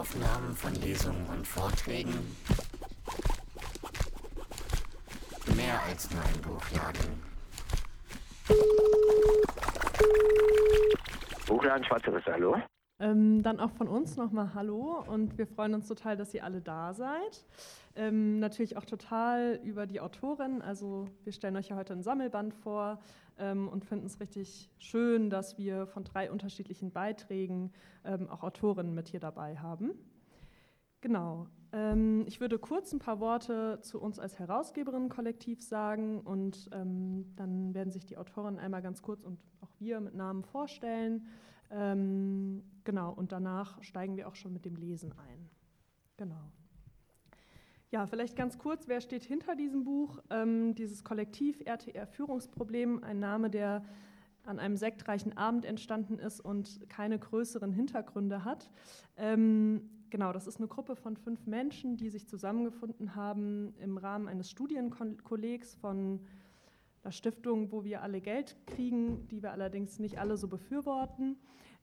Audioaufnahmen von Lesungen und Vorträgen. Mehr als nur ein Buchladen. Buchladen Schwarze Risse, hallo? Ähm, dann auch von uns nochmal Hallo und wir freuen uns total, dass ihr alle da seid. Ähm, natürlich auch total über die Autorin. Also wir stellen euch ja heute ein Sammelband vor ähm, und finden es richtig schön, dass wir von drei unterschiedlichen Beiträgen ähm, auch Autorinnen mit hier dabei haben. Genau. Ähm, ich würde kurz ein paar Worte zu uns als Herausgeberinnen-Kollektiv sagen und ähm, dann werden sich die Autorinnen einmal ganz kurz und auch wir mit Namen vorstellen. Ähm, genau, und danach steigen wir auch schon mit dem Lesen ein. Genau. Ja, vielleicht ganz kurz, wer steht hinter diesem Buch? Ähm, dieses Kollektiv RTR Führungsproblem, ein Name, der an einem sektreichen Abend entstanden ist und keine größeren Hintergründe hat. Ähm, genau, das ist eine Gruppe von fünf Menschen, die sich zusammengefunden haben im Rahmen eines Studienkollegs von einer Stiftung, wo wir alle Geld kriegen, die wir allerdings nicht alle so befürworten.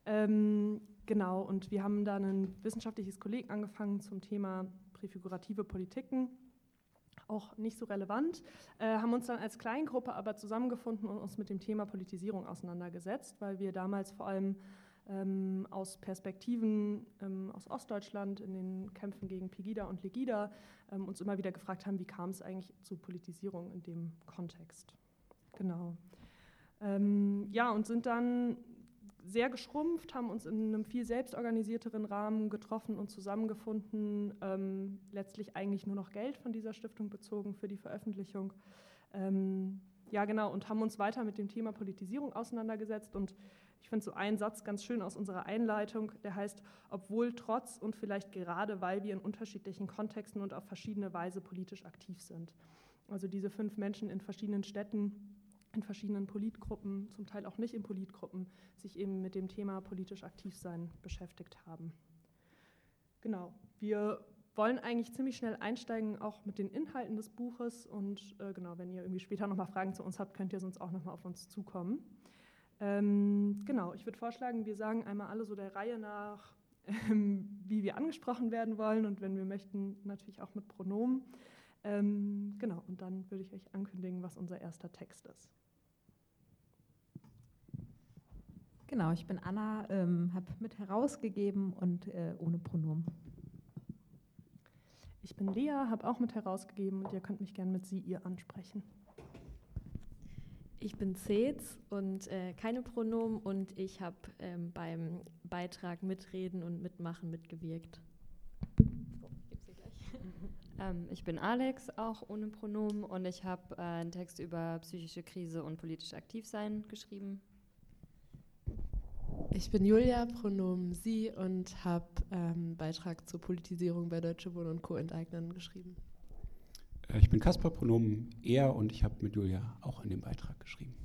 Ähm, genau, und wir haben da ein wissenschaftliches Kolleg angefangen zum Thema präfigurative Politiken. Auch nicht so relevant, äh, haben uns dann als Kleingruppe aber zusammengefunden und uns mit dem Thema Politisierung auseinandergesetzt, weil wir damals vor allem ähm, aus Perspektiven ähm, aus Ostdeutschland in den Kämpfen gegen Pegida und Legida ähm, uns immer wieder gefragt haben, wie kam es eigentlich zu Politisierung in dem Kontext. Genau. Ähm, ja, und sind dann sehr geschrumpft, haben uns in einem viel selbstorganisierteren Rahmen getroffen und zusammengefunden, ähm, letztlich eigentlich nur noch Geld von dieser Stiftung bezogen für die Veröffentlichung. Ähm, ja, genau, und haben uns weiter mit dem Thema Politisierung auseinandergesetzt. Und ich finde so einen Satz ganz schön aus unserer Einleitung, der heißt, obwohl trotz und vielleicht gerade, weil wir in unterschiedlichen Kontexten und auf verschiedene Weise politisch aktiv sind. Also diese fünf Menschen in verschiedenen Städten in verschiedenen Politgruppen, zum Teil auch nicht in Politgruppen, sich eben mit dem Thema politisch aktiv sein beschäftigt haben. Genau, wir wollen eigentlich ziemlich schnell einsteigen, auch mit den Inhalten des Buches. Und äh, genau, wenn ihr irgendwie später nochmal Fragen zu uns habt, könnt ihr sonst auch nochmal auf uns zukommen. Ähm, genau, ich würde vorschlagen, wir sagen einmal alle so der Reihe nach, ähm, wie wir angesprochen werden wollen und wenn wir möchten, natürlich auch mit Pronomen. Ähm, genau, und dann würde ich euch ankündigen, was unser erster Text ist. Genau, ich bin Anna, ähm, habe mit herausgegeben und äh, ohne Pronomen. Ich bin Lea, habe auch mit herausgegeben und ihr könnt mich gerne mit sie, ihr ansprechen. Ich bin Cez und äh, keine Pronomen und ich habe ähm, beim Beitrag mitreden und mitmachen mitgewirkt. ähm, ich bin Alex, auch ohne Pronomen und ich habe äh, einen Text über psychische Krise und politisch aktiv sein geschrieben. Ich bin Julia, Pronomen Sie und habe ähm, Beitrag zur Politisierung bei Deutsche Wohnen und Co. enteignen geschrieben. Äh, ich bin Kaspar, Pronomen er und ich habe mit Julia auch an dem Beitrag geschrieben.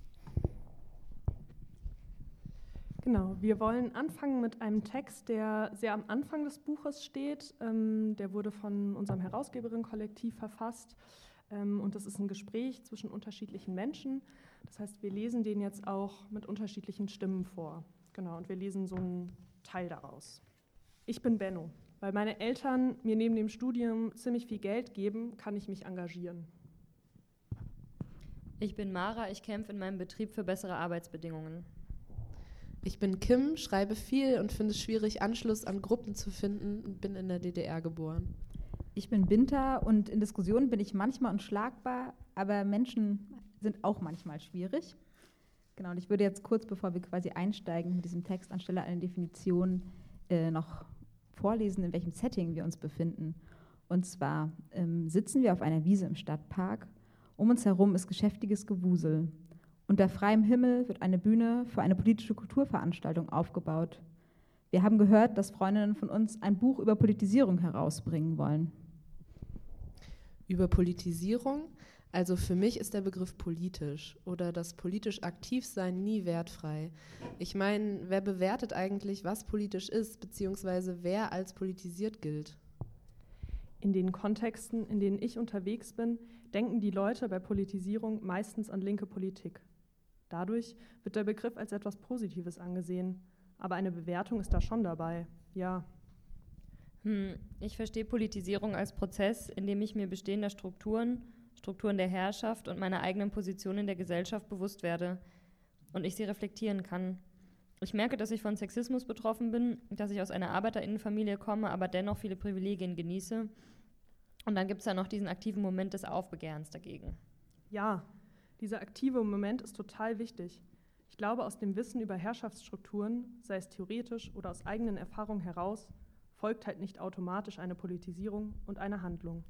Genau, wir wollen anfangen mit einem Text, der sehr am Anfang des Buches steht. Ähm, der wurde von unserem Herausgeberinnen-Kollektiv verfasst ähm, und das ist ein Gespräch zwischen unterschiedlichen Menschen. Das heißt, wir lesen den jetzt auch mit unterschiedlichen Stimmen vor. Genau, und wir lesen so einen Teil daraus. Ich bin Benno. Weil meine Eltern mir neben dem Studium ziemlich viel Geld geben, kann ich mich engagieren. Ich bin Mara, ich kämpfe in meinem Betrieb für bessere Arbeitsbedingungen. Ich bin Kim, schreibe viel und finde es schwierig, Anschluss an Gruppen zu finden und bin in der DDR geboren. Ich bin Binter und in Diskussionen bin ich manchmal unschlagbar, aber Menschen sind auch manchmal schwierig. Genau, und ich würde jetzt kurz, bevor wir quasi einsteigen mit diesem Text, anstelle einer Definition äh, noch vorlesen, in welchem Setting wir uns befinden. Und zwar ähm, sitzen wir auf einer Wiese im Stadtpark. Um uns herum ist geschäftiges Gewusel. Unter freiem Himmel wird eine Bühne für eine politische Kulturveranstaltung aufgebaut. Wir haben gehört, dass Freundinnen von uns ein Buch über Politisierung herausbringen wollen. Über Politisierung? Also für mich ist der Begriff politisch oder das politisch Aktivsein nie wertfrei. Ich meine, wer bewertet eigentlich, was politisch ist, beziehungsweise wer als politisiert gilt? In den Kontexten, in denen ich unterwegs bin, denken die Leute bei Politisierung meistens an linke Politik. Dadurch wird der Begriff als etwas Positives angesehen, aber eine Bewertung ist da schon dabei, ja. Hm, ich verstehe Politisierung als Prozess, in dem ich mir bestehender Strukturen, Strukturen der Herrschaft und meiner eigenen Position in der Gesellschaft bewusst werde und ich sie reflektieren kann. Ich merke, dass ich von Sexismus betroffen bin, dass ich aus einer Arbeiterinnenfamilie komme, aber dennoch viele Privilegien genieße. Und dann gibt es ja noch diesen aktiven Moment des Aufbegehrens dagegen. Ja, dieser aktive Moment ist total wichtig. Ich glaube, aus dem Wissen über Herrschaftsstrukturen, sei es theoretisch oder aus eigenen Erfahrungen heraus, folgt halt nicht automatisch eine Politisierung und eine Handlung.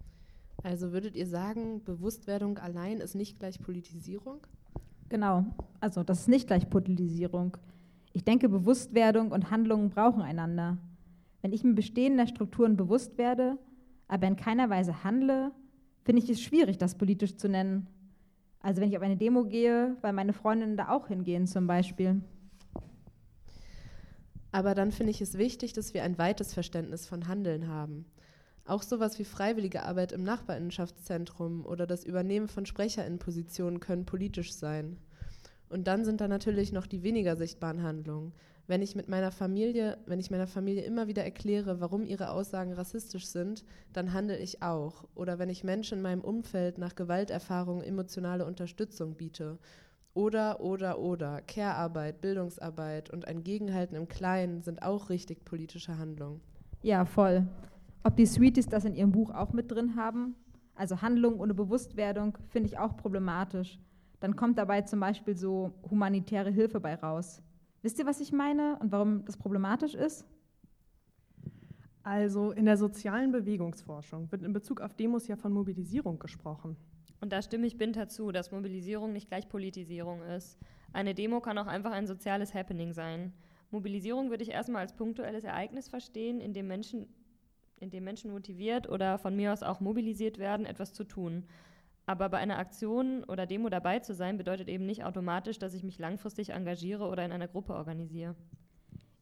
Also würdet ihr sagen, Bewusstwerdung allein ist nicht gleich Politisierung? Genau, also das ist nicht gleich Politisierung. Ich denke, Bewusstwerdung und Handlungen brauchen einander. Wenn ich mir bestehender Strukturen bewusst werde, aber in keiner Weise handle, finde ich es schwierig, das politisch zu nennen. Also wenn ich auf eine Demo gehe, weil meine Freundinnen da auch hingehen zum Beispiel. Aber dann finde ich es wichtig, dass wir ein weites Verständnis von Handeln haben. Auch sowas wie freiwillige Arbeit im Nachbarinnschaftszentrum oder das Übernehmen von Sprecherinnenpositionen können politisch sein. Und dann sind da natürlich noch die weniger sichtbaren Handlungen. Wenn ich mit meiner Familie, wenn ich meiner Familie immer wieder erkläre, warum ihre Aussagen rassistisch sind, dann handle ich auch. Oder wenn ich Menschen in meinem Umfeld nach Gewalterfahrungen emotionale Unterstützung biete. Oder, oder, oder. Care-Arbeit, Bildungsarbeit und ein Gegenhalten im Kleinen sind auch richtig politische Handlungen. Ja, voll. Ob die Sweeties das in ihrem Buch auch mit drin haben? Also Handlung ohne Bewusstwerdung finde ich auch problematisch. Dann kommt dabei zum Beispiel so humanitäre Hilfe bei raus. Wisst ihr, was ich meine und warum das problematisch ist? Also in der sozialen Bewegungsforschung wird in Bezug auf Demos ja von Mobilisierung gesprochen. Und da stimme ich Binter zu, dass Mobilisierung nicht gleich Politisierung ist. Eine Demo kann auch einfach ein soziales Happening sein. Mobilisierung würde ich erstmal als punktuelles Ereignis verstehen, in dem Menschen in dem Menschen motiviert oder von mir aus auch mobilisiert werden, etwas zu tun. Aber bei einer Aktion oder Demo dabei zu sein, bedeutet eben nicht automatisch, dass ich mich langfristig engagiere oder in einer Gruppe organisiere.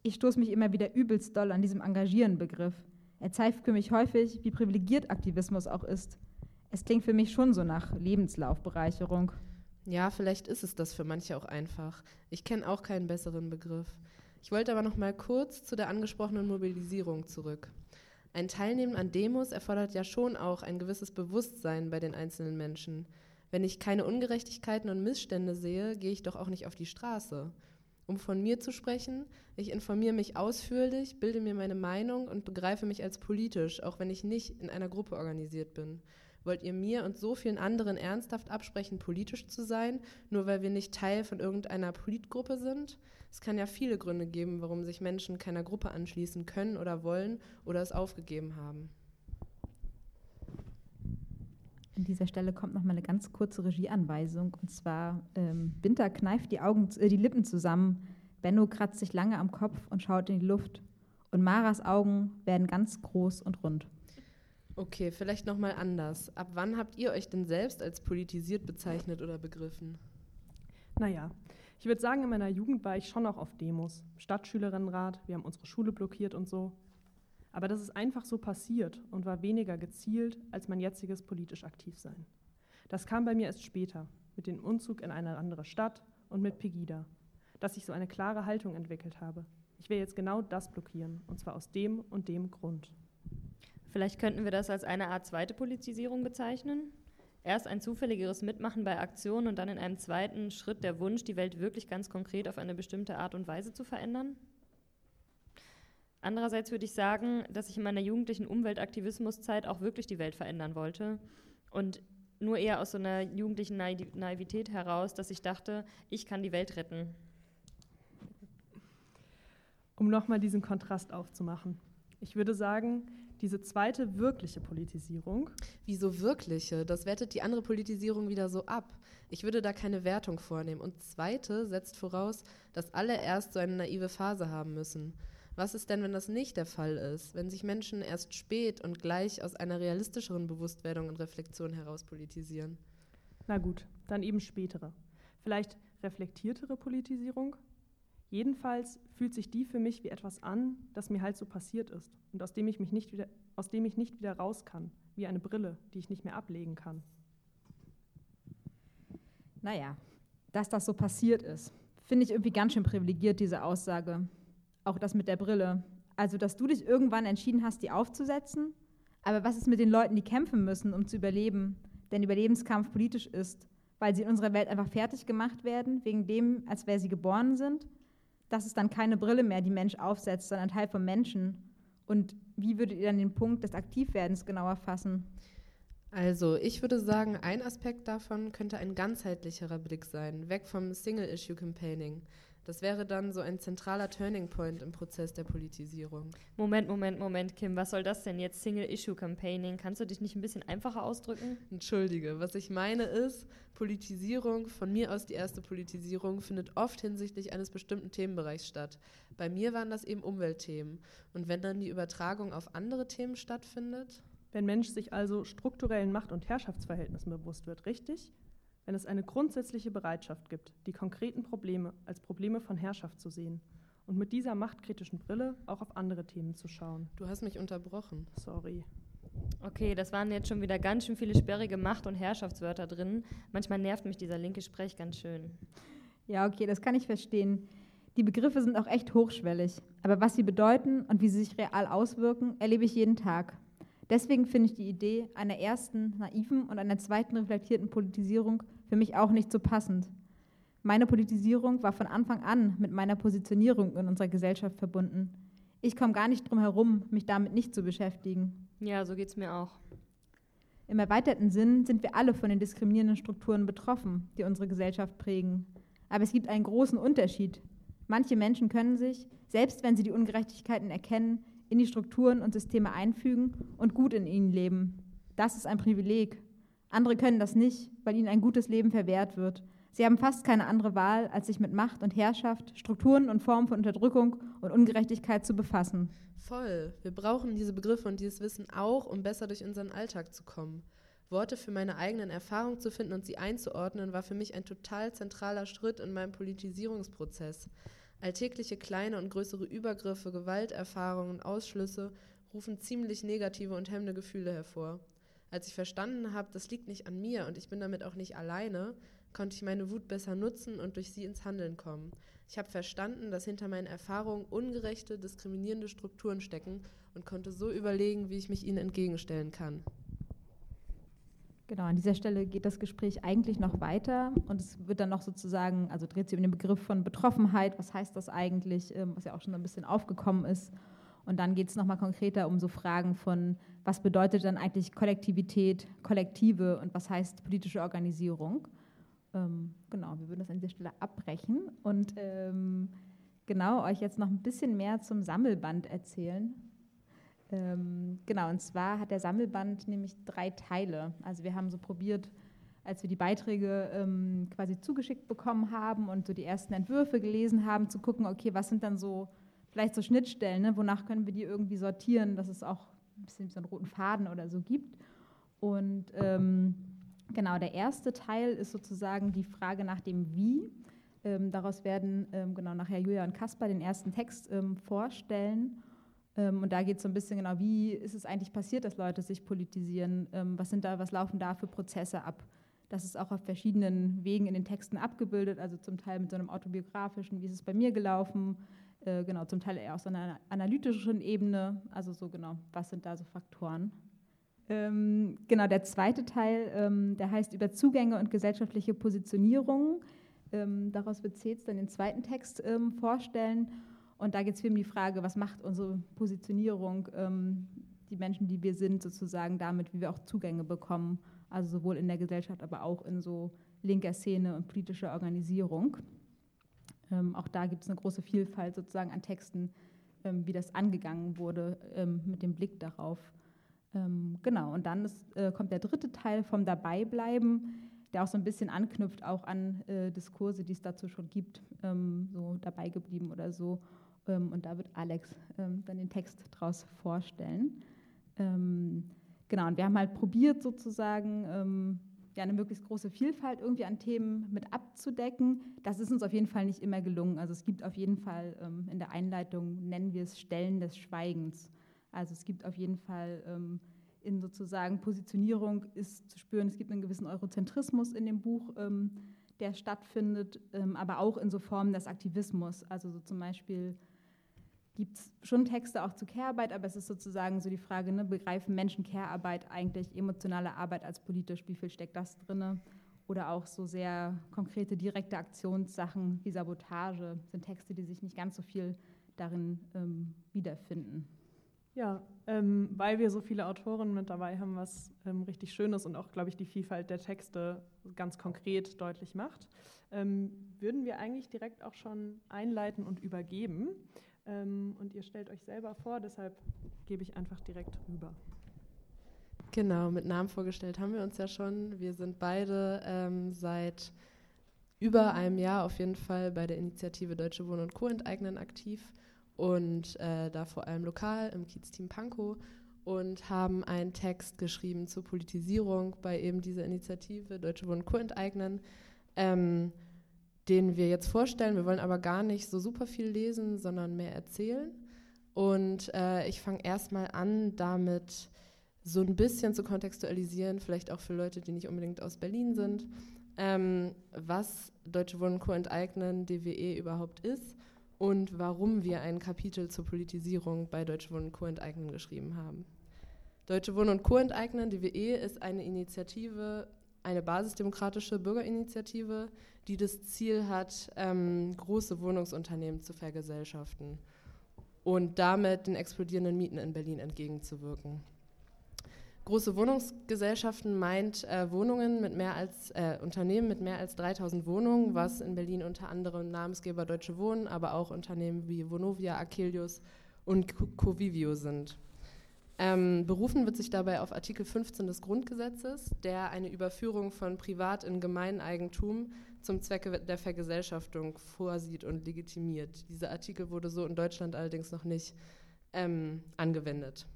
Ich stoße mich immer wieder übelst doll an diesem Engagieren-Begriff. Er zeigt für mich häufig, wie privilegiert Aktivismus auch ist. Es klingt für mich schon so nach Lebenslaufbereicherung. Ja, vielleicht ist es das für manche auch einfach. Ich kenne auch keinen besseren Begriff. Ich wollte aber noch mal kurz zu der angesprochenen Mobilisierung zurück. Ein Teilnehmen an Demos erfordert ja schon auch ein gewisses Bewusstsein bei den einzelnen Menschen. Wenn ich keine Ungerechtigkeiten und Missstände sehe, gehe ich doch auch nicht auf die Straße. Um von mir zu sprechen, ich informiere mich ausführlich, bilde mir meine Meinung und begreife mich als politisch, auch wenn ich nicht in einer Gruppe organisiert bin. Wollt ihr mir und so vielen anderen ernsthaft absprechen, politisch zu sein, nur weil wir nicht Teil von irgendeiner Politgruppe sind? Es kann ja viele Gründe geben, warum sich Menschen keiner Gruppe anschließen können oder wollen oder es aufgegeben haben. An dieser Stelle kommt noch mal eine ganz kurze Regieanweisung. Und zwar, ähm, Winter kneift die, Augen, äh, die Lippen zusammen, Benno kratzt sich lange am Kopf und schaut in die Luft. Und Maras Augen werden ganz groß und rund. Okay, vielleicht nochmal anders. Ab wann habt ihr euch denn selbst als politisiert bezeichnet oder begriffen? Naja, ich würde sagen, in meiner Jugend war ich schon auch auf Demos. Stadtschülerinnenrat, wir haben unsere Schule blockiert und so. Aber das ist einfach so passiert und war weniger gezielt als mein jetziges politisch Aktivsein. Das kam bei mir erst später, mit dem Umzug in eine andere Stadt und mit Pegida, dass ich so eine klare Haltung entwickelt habe. Ich will jetzt genau das blockieren, und zwar aus dem und dem Grund. Vielleicht könnten wir das als eine Art zweite Politisierung bezeichnen. Erst ein zufälligeres Mitmachen bei Aktionen und dann in einem zweiten Schritt der Wunsch, die Welt wirklich ganz konkret auf eine bestimmte Art und Weise zu verändern. Andererseits würde ich sagen, dass ich in meiner jugendlichen Umweltaktivismuszeit auch wirklich die Welt verändern wollte und nur eher aus so einer jugendlichen Naivität heraus, dass ich dachte, ich kann die Welt retten. Um nochmal diesen Kontrast aufzumachen. Ich würde sagen, diese zweite wirkliche Politisierung. Wieso wirkliche? Das wertet die andere Politisierung wieder so ab. Ich würde da keine Wertung vornehmen. Und zweite setzt voraus, dass alle erst so eine naive Phase haben müssen. Was ist denn, wenn das nicht der Fall ist? Wenn sich Menschen erst spät und gleich aus einer realistischeren Bewusstwerdung und Reflexion heraus politisieren? Na gut, dann eben spätere. Vielleicht reflektiertere Politisierung? Jedenfalls fühlt sich die für mich wie etwas an, das mir halt so passiert ist und aus dem ich mich nicht wieder, aus dem ich nicht wieder raus kann, wie eine Brille, die ich nicht mehr ablegen kann. Naja, dass das so passiert ist, finde ich irgendwie ganz schön privilegiert, diese Aussage. Auch das mit der Brille. Also, dass du dich irgendwann entschieden hast, die aufzusetzen. Aber was ist mit den Leuten, die kämpfen müssen, um zu überleben? Denn Überlebenskampf politisch ist, weil sie in unserer Welt einfach fertig gemacht werden, wegen dem, als wer sie geboren sind. Das ist dann keine Brille mehr, die Mensch aufsetzt, sondern Teil vom Menschen. Und wie würdet ihr dann den Punkt des Aktivwerdens genauer fassen? Also, ich würde sagen, ein Aspekt davon könnte ein ganzheitlicherer Blick sein, weg vom Single-Issue-Campaigning. Das wäre dann so ein zentraler Turning Point im Prozess der Politisierung. Moment, Moment, Moment, Kim, was soll das denn jetzt? Single-Issue-Campaigning? Kannst du dich nicht ein bisschen einfacher ausdrücken? Entschuldige, was ich meine ist, Politisierung, von mir aus die erste Politisierung, findet oft hinsichtlich eines bestimmten Themenbereichs statt. Bei mir waren das eben Umweltthemen. Und wenn dann die Übertragung auf andere Themen stattfindet? Wenn Mensch sich also strukturellen Macht- und Herrschaftsverhältnissen bewusst wird, richtig? Wenn es eine grundsätzliche Bereitschaft gibt, die konkreten Probleme als Probleme von Herrschaft zu sehen und mit dieser machtkritischen Brille auch auf andere Themen zu schauen. Du hast mich unterbrochen. Sorry. Okay, das waren jetzt schon wieder ganz schön viele sperrige Macht- und Herrschaftswörter drin. Manchmal nervt mich dieser linke Sprech ganz schön. Ja, okay, das kann ich verstehen. Die Begriffe sind auch echt hochschwellig. Aber was sie bedeuten und wie sie sich real auswirken, erlebe ich jeden Tag. Deswegen finde ich die Idee einer ersten naiven und einer zweiten reflektierten Politisierung für mich auch nicht so passend. Meine Politisierung war von Anfang an mit meiner Positionierung in unserer Gesellschaft verbunden. Ich komme gar nicht drum herum, mich damit nicht zu beschäftigen. Ja, so geht es mir auch. Im erweiterten Sinn sind wir alle von den diskriminierenden Strukturen betroffen, die unsere Gesellschaft prägen. Aber es gibt einen großen Unterschied. Manche Menschen können sich, selbst wenn sie die Ungerechtigkeiten erkennen, in die Strukturen und Systeme einfügen und gut in ihnen leben. Das ist ein Privileg. Andere können das nicht, weil ihnen ein gutes Leben verwehrt wird. Sie haben fast keine andere Wahl, als sich mit Macht und Herrschaft, Strukturen und Formen von Unterdrückung und Ungerechtigkeit zu befassen. Voll. Wir brauchen diese Begriffe und dieses Wissen auch, um besser durch unseren Alltag zu kommen. Worte für meine eigenen Erfahrungen zu finden und sie einzuordnen, war für mich ein total zentraler Schritt in meinem Politisierungsprozess. Alltägliche kleine und größere Übergriffe, Gewalterfahrungen und Ausschlüsse rufen ziemlich negative und hemmende Gefühle hervor. Als ich verstanden habe, das liegt nicht an mir und ich bin damit auch nicht alleine, konnte ich meine Wut besser nutzen und durch sie ins Handeln kommen. Ich habe verstanden, dass hinter meinen Erfahrungen ungerechte, diskriminierende Strukturen stecken und konnte so überlegen, wie ich mich ihnen entgegenstellen kann. Genau, an dieser Stelle geht das Gespräch eigentlich noch weiter und es wird dann noch sozusagen, also dreht sich um den Begriff von Betroffenheit, was heißt das eigentlich, ähm, was ja auch schon ein bisschen aufgekommen ist. Und dann geht es nochmal konkreter um so Fragen von, was bedeutet dann eigentlich Kollektivität, Kollektive und was heißt politische Organisierung. Ähm, genau, wir würden das an dieser Stelle abbrechen und ähm, genau euch jetzt noch ein bisschen mehr zum Sammelband erzählen. Ähm, genau, und zwar hat der Sammelband nämlich drei Teile. Also wir haben so probiert, als wir die Beiträge ähm, quasi zugeschickt bekommen haben und so die ersten Entwürfe gelesen haben, zu gucken, okay, was sind dann so vielleicht so Schnittstellen, ne? wonach können wir die irgendwie sortieren, dass es auch ein bisschen so einen roten Faden oder so gibt. Und ähm, genau, der erste Teil ist sozusagen die Frage nach dem Wie. Ähm, daraus werden ähm, genau nachher Julia und Kaspar den ersten Text ähm, vorstellen. Ähm, und da geht es so ein bisschen genau, wie ist es eigentlich passiert, dass Leute sich politisieren? Was sind da, was laufen da für Prozesse ab? Das ist auch auf verschiedenen Wegen in den Texten abgebildet, also zum Teil mit so einem autobiografischen, wie ist es bei mir gelaufen, äh, genau, zum Teil eher aus einer analytischen Ebene, also so genau, was sind da so Faktoren? Ähm, genau, der zweite Teil, ähm, der heißt über Zugänge und gesellschaftliche Positionierung. Ähm, daraus wird Zetz dann den zweiten Text ähm, vorstellen. Und da geht es viel um die Frage, was macht unsere Positionierung, ähm, die Menschen, die wir sind, sozusagen damit, wie wir auch Zugänge bekommen, also sowohl in der Gesellschaft, aber auch in so linker Szene und politischer Organisierung. Ähm, auch da gibt es eine große Vielfalt sozusagen an Texten, ähm, wie das angegangen wurde, ähm, mit dem Blick darauf. Ähm, genau, und dann ist, äh, kommt der dritte Teil vom Dabeibleiben, der auch so ein bisschen anknüpft auch an äh, Diskurse, die es dazu schon gibt, ähm, so dabei geblieben oder so. Ähm, und da wird Alex dann den Text draus vorstellen. genau, und wir haben halt probiert sozusagen ja, eine möglichst große Vielfalt irgendwie an Themen mit abzudecken. Das ist uns auf jeden Fall nicht immer gelungen. Also es gibt auf jeden Fall ähm, in der Einleitung, nennen wir es Stellen des Schweigens. Also es gibt auf jeden Fall ähm, in sozusagen Positionierung ist zu spüren, es gibt einen gewissen Eurozentrismus in dem Buch, ähm, der stattfindet, ähm, aber auch in so Formen des Aktivismus. Also so zum Beispiel gibt es schon Texte auch zu Care-Arbeit, aber es ist sozusagen so die Frage, ne, begreifen Menschen Care-Arbeit eigentlich, emotionale Arbeit als politisch, wie viel steckt das drin? Oder auch so sehr konkrete, direkte Aktionssachen wie Sabotage sind Texte, die sich nicht ganz so viel darin ähm, wiederfinden. Ja, ähm, weil wir so viele Autoren mit dabei haben, was ähm, richtig schön ist und auch, glaube ich, die Vielfalt der Texte ganz konkret deutlich macht, ähm, würden wir eigentlich direkt auch schon einleiten und übergeben. Ähm, und ihr stellt euch selber vor, deshalb gebe ich einfach direkt rüber. Genau, mit Namen vorgestellt haben wir uns ja schon. Wir sind beide ähm, seit über einem Jahr auf jeden Fall bei der Initiative Deutsche Wohnen und Co. enteignen aktiv und äh, da vor allem lokal im Kiez-Team Pankow und haben einen Text geschrieben zur Politisierung bei eben dieser Initiative Deutsche Wohnen Co. enteignen, ähm, den wir jetzt vorstellen. Wir wollen aber gar nicht so super viel lesen, sondern mehr erzählen. Und äh, ich fange erstmal an, damit so ein bisschen zu kontextualisieren, vielleicht auch für Leute, die nicht unbedingt aus Berlin sind, ähm, was Deutsche Wohnen Co. enteignen, DWE überhaupt ist und warum wir ein Kapitel zur Politisierung bei Deutsche Wohnen Co. enteignen geschrieben haben. Deutsche Wohnen und Co. enteignen, DWE, ist eine Initiative, eine basisdemokratische Bürgerinitiative, die das Ziel hat, ähm, große Wohnungsunternehmen zu vergesellschaften und damit den explodierenden Mieten in Berlin entgegenzuwirken. Große Wohnungsgesellschaften meint äh, Wohnungen mit mehr als äh, Unternehmen mit mehr als 3000 Wohnungen, was in Berlin unter anderem Namensgeber Deutsche Wohnen, aber auch Unternehmen wie Vonovia, Akelius und Covivio sind. Ähm, berufen wird sich dabei auf Artikel 15 des Grundgesetzes, der eine Überführung von Privat in Gemeineigentum zum Zwecke der Vergesellschaftung vorsieht und legitimiert. Dieser Artikel wurde so in Deutschland allerdings noch nicht ähm, angewendet.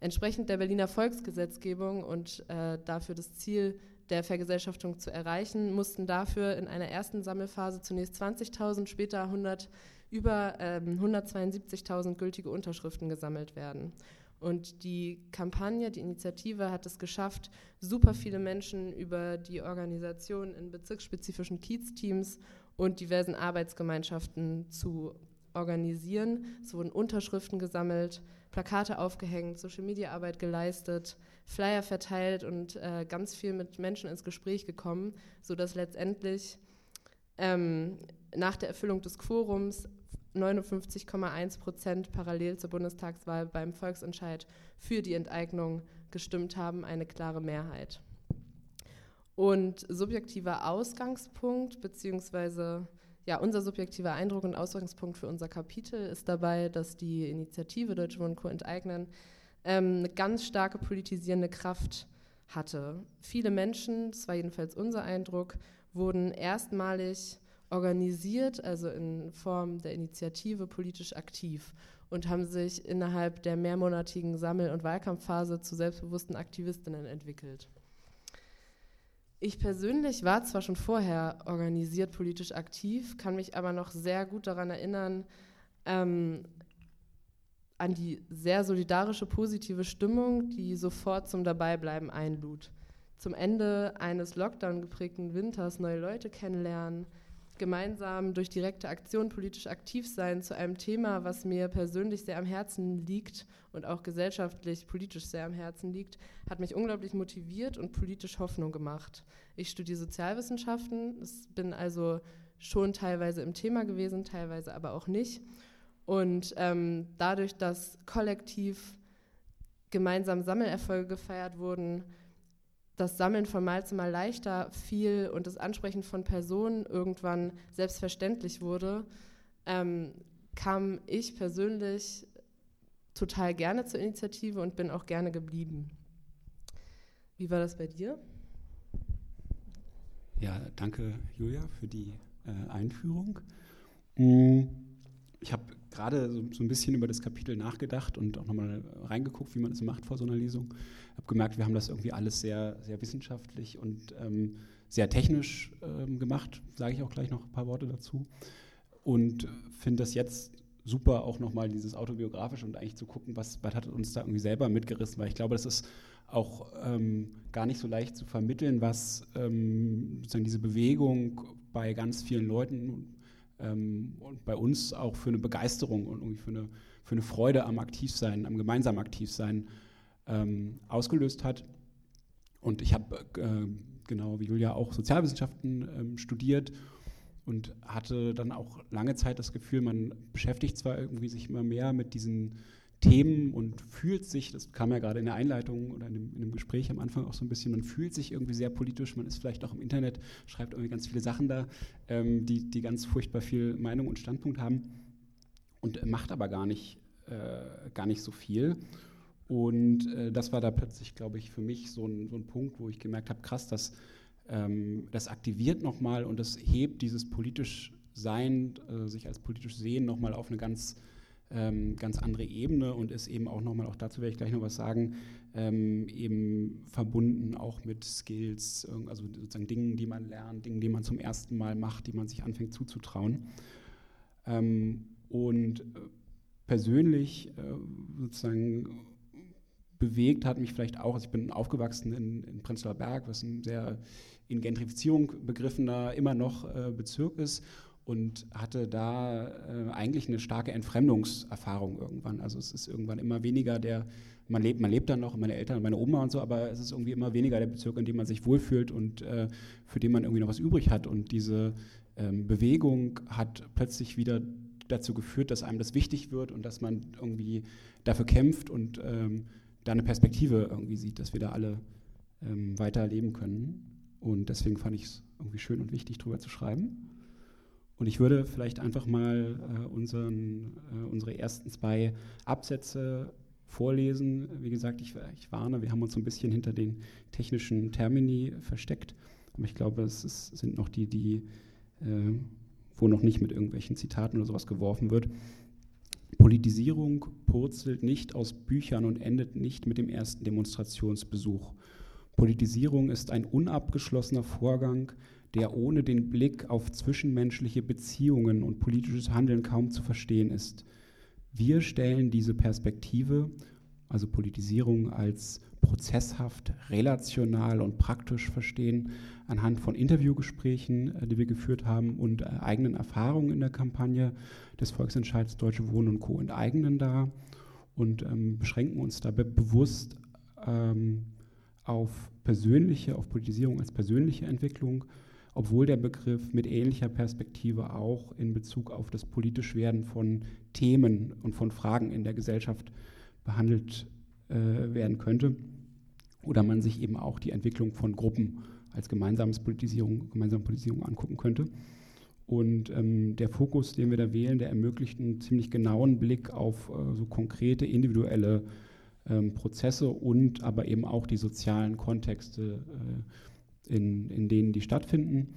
Entsprechend der Berliner Volksgesetzgebung und äh, dafür das Ziel der Vergesellschaftung zu erreichen, mussten dafür in einer ersten Sammelphase zunächst 20.000, später 100, über ähm, 172.000 gültige Unterschriften gesammelt werden. Und die Kampagne, die Initiative hat es geschafft, super viele Menschen über die Organisation in bezirksspezifischen Kiez-Teams und diversen Arbeitsgemeinschaften zu organisieren. Es wurden Unterschriften gesammelt, Plakate aufgehängt, Social-Media-Arbeit geleistet, Flyer verteilt und äh, ganz viel mit Menschen ins Gespräch gekommen, sodass letztendlich ähm, nach der Erfüllung des Quorums 59,1 Prozent parallel zur Bundestagswahl beim Volksentscheid für die Enteignung gestimmt haben, eine klare Mehrheit. Und subjektiver Ausgangspunkt beziehungsweise ja, unser subjektiver Eindruck und Ausgangspunkt für unser Kapitel ist dabei, dass die Initiative Deutsche Wohnen Co. enteignen ähm, eine ganz starke politisierende Kraft hatte. Viele Menschen, das war jedenfalls unser Eindruck, wurden erstmalig organisiert, also in Form der Initiative politisch aktiv und haben sich innerhalb der mehrmonatigen Sammel- und Wahlkampfphase zu selbstbewussten Aktivistinnen entwickelt. Ich persönlich war zwar schon vorher organisiert politisch aktiv, kann mich aber noch sehr gut daran erinnern, ähm, an die sehr solidarische, positive Stimmung, die sofort zum Dabeibleiben einlud. Zum Ende eines Lockdown geprägten Winters neue Leute kennenlernen, gemeinsam durch direkte Aktion politisch aktiv sein zu einem Thema, was mir persönlich sehr am Herzen liegt und auch gesellschaftlich, politisch sehr am Herzen liegt, hat mich unglaublich motiviert und politisch Hoffnung gemacht. Ich studiere Sozialwissenschaften, bin also schon teilweise im Thema gewesen, teilweise aber auch nicht. Und ähm, dadurch, dass kollektiv gemeinsam Sammelerfolge gefeiert wurden, das Sammeln von Mal zu Mal leichter fiel und das Ansprechen von Personen irgendwann selbstverständlich wurde, ähm, kam ich persönlich total gerne zur Initiative und bin auch gerne geblieben. Wie war das bei dir? Ja, danke Julia für die äh, Einführung. Mm, ich habe gerade so, so, ein bisschen über das Kapitel nachgedacht und auch nochmal reingeguckt, wie man das macht vor so einer Lesung. Ich habe gemerkt, wir haben das irgendwie alles sehr, sehr wissenschaftlich und ähm, sehr technisch ähm, gemacht. Sage ich auch gleich noch ein paar Worte dazu. Und finde das jetzt super, auch nochmal dieses autobiografische und eigentlich zu gucken, was, was hat uns da irgendwie selber mitgerissen, weil ich glaube, das ist auch ähm, gar nicht so leicht zu vermitteln, was ähm, sozusagen diese Bewegung bei ganz vielen Leuten ähm, und bei uns auch für eine Begeisterung und irgendwie für eine für eine Freude am Aktivsein, am gemeinsamen Aktivsein ähm, ausgelöst hat. Und ich habe, äh, genau wie Julia, auch Sozialwissenschaften ähm, studiert und hatte dann auch lange Zeit das Gefühl, man beschäftigt zwar irgendwie sich immer mehr mit diesen Themen und fühlt sich, das kam ja gerade in der Einleitung oder in dem, in dem, Gespräch am Anfang auch so ein bisschen, man fühlt sich irgendwie sehr politisch, man ist vielleicht auch im Internet, schreibt irgendwie ganz viele Sachen da, ähm, die, die ganz furchtbar viel Meinung und Standpunkt haben und macht aber gar nicht, äh, gar nicht so viel. Und äh, das war da plötzlich, glaube ich, für mich so ein, so ein Punkt, wo ich gemerkt habe, krass, das, ähm, das aktiviert nochmal und das hebt dieses politisch Sein, äh, sich als politisch Sehen nochmal auf eine ganz, ähm, ganz andere Ebene und ist eben auch nochmal, auch dazu werde ich gleich noch was sagen, ähm, eben verbunden auch mit Skills, also sozusagen Dingen, die man lernt, Dingen, die man zum ersten Mal macht, die man sich anfängt zuzutrauen. Ähm, und äh, persönlich äh, sozusagen bewegt hat mich vielleicht auch, also ich bin aufgewachsen in, in Prenzlauer Berg, was ein sehr in Gentrifizierung begriffener immer noch äh, Bezirk ist und hatte da äh, eigentlich eine starke Entfremdungserfahrung irgendwann. Also es ist irgendwann immer weniger der, man lebt, man lebt dann noch, meine Eltern, meine Oma und so, aber es ist irgendwie immer weniger der Bezirk, in dem man sich wohlfühlt und äh, für den man irgendwie noch was übrig hat. Und diese ähm, Bewegung hat plötzlich wieder dazu geführt, dass einem das wichtig wird und dass man irgendwie dafür kämpft und ähm, da eine Perspektive irgendwie sieht, dass wir da alle ähm, weiter können. Und deswegen fand ich es irgendwie schön und wichtig, darüber zu schreiben. Und ich würde vielleicht einfach mal äh, unseren, äh, unsere ersten zwei Absätze vorlesen. Wie gesagt, ich, ich, warne, wir haben uns ein bisschen hinter den technischen Termini versteckt. Aber ich glaube, es ist, sind noch die, die, äh, wo noch nicht mit irgendwelchen Zitaten oder sowas geworfen wird. Politisierung purzelt nicht aus Büchern und endet nicht mit dem ersten Demonstrationsbesuch. Politisierung ist ein unabgeschlossener Vorgang, der ohne den Blick auf zwischenmenschliche Beziehungen und politisches Handeln kaum zu verstehen ist. Wir stellen diese Perspektive, also Politisierung als prozesshaft, relational und praktisch verstehen, anhand von Interviewgesprächen, äh, die wir geführt haben und äh, eigenen Erfahrungen in der Kampagne des Volksentscheids Deutsche Wohnen und Co. enteignen da und ähm, beschränken uns dabei bewusst ähm, auf persönliche, auf Politisierung als persönliche Entwicklung, obwohl der Begriff mit ähnlicher Perspektive auch in Bezug auf das politisch Werden von Themen und von Fragen in der Gesellschaft behandelt äh, werden könnte. Oder man sich eben auch die Entwicklung von Gruppen als gemeinsames Politisierung, gemeinsame Politisierung angucken könnte. Und ähm, der Fokus, den wir da wählen, der ermöglicht einen ziemlich genauen Blick auf äh, so konkrete individuelle ähm, Prozesse und aber eben auch die sozialen Kontexte, äh, in, in denen die stattfinden.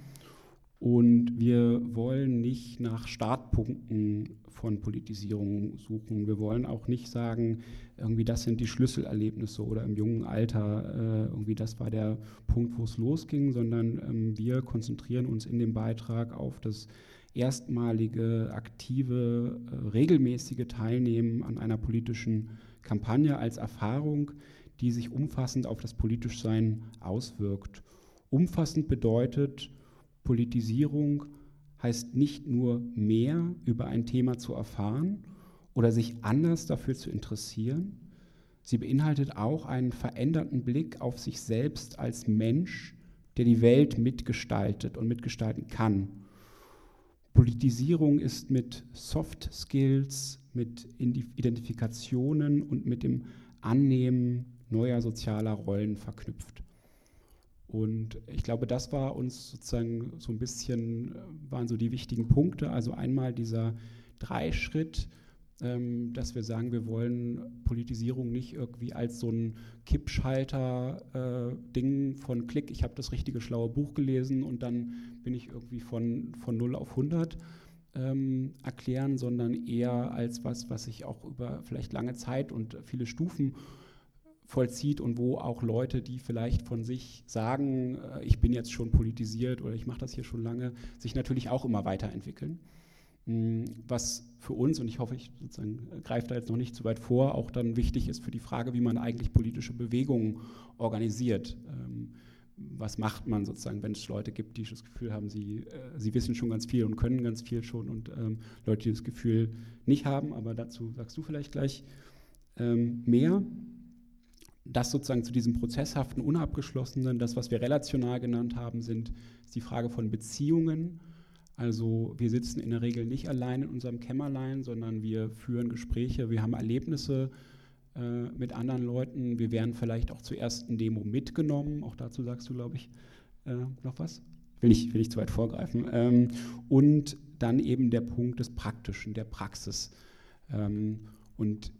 Und wir wollen nicht nach Startpunkten von Politisierung suchen. Wir wollen auch nicht sagen, irgendwie das sind die Schlüsselerlebnisse oder im jungen Alter äh, irgendwie das war der Punkt, wo es losging, sondern ähm, wir konzentrieren uns in dem Beitrag auf das erstmalige, aktive, äh, regelmäßige Teilnehmen an einer politischen Kampagne als Erfahrung, die sich umfassend auf das Politischsein auswirkt. Umfassend bedeutet, Politisierung heißt nicht nur mehr über ein Thema zu erfahren oder sich anders dafür zu interessieren, sie beinhaltet auch einen veränderten Blick auf sich selbst als Mensch, der die Welt mitgestaltet und mitgestalten kann. Politisierung ist mit Soft Skills, mit Identifikationen und mit dem Annehmen neuer sozialer Rollen verknüpft. Und ich glaube, das war uns sozusagen so ein bisschen, äh, waren so die wichtigen Punkte. Also einmal dieser Dreischritt, ähm, dass wir sagen, wir wollen Politisierung nicht irgendwie als so ein Kippschalter-Ding äh, von Klick, ich habe das richtige schlaue Buch gelesen und dann bin ich irgendwie von, von 0 auf 100 ähm, erklären, sondern eher als was, was sich auch über vielleicht lange Zeit und viele Stufen vollzieht und wo auch Leute, die vielleicht von sich sagen, äh, ich bin jetzt schon politisiert oder ich mache das hier schon lange, sich natürlich auch immer weiterentwickeln. Mm, was für uns, und ich hoffe, ich greife da jetzt noch nicht zu weit vor, auch dann wichtig ist für die Frage, wie man eigentlich politische Bewegungen organisiert. Ähm, was macht man sozusagen, wenn es Leute gibt, die das Gefühl haben, sie, äh, sie wissen schon ganz viel und können ganz viel schon und ähm, Leute, die das Gefühl nicht haben, aber dazu sagst du vielleicht gleich ähm, mehr. Das sozusagen zu diesem prozesshaften, unabgeschlossenen, das, was wir relational genannt haben, sind, ist die Frage von Beziehungen. Also wir sitzen in der Regel nicht allein in unserem Kämmerlein, sondern wir führen Gespräche, wir haben Erlebnisse, äh, mit anderen Leuten. Wir werden vielleicht auch zur ersten Demo mitgenommen. Auch dazu sagst du, glaube ich, äh, noch was. Will ich, will ich zu weit vorgreifen. Ähm, und dann eben der Punkt des Praktischen, der Praxis. Ähm, und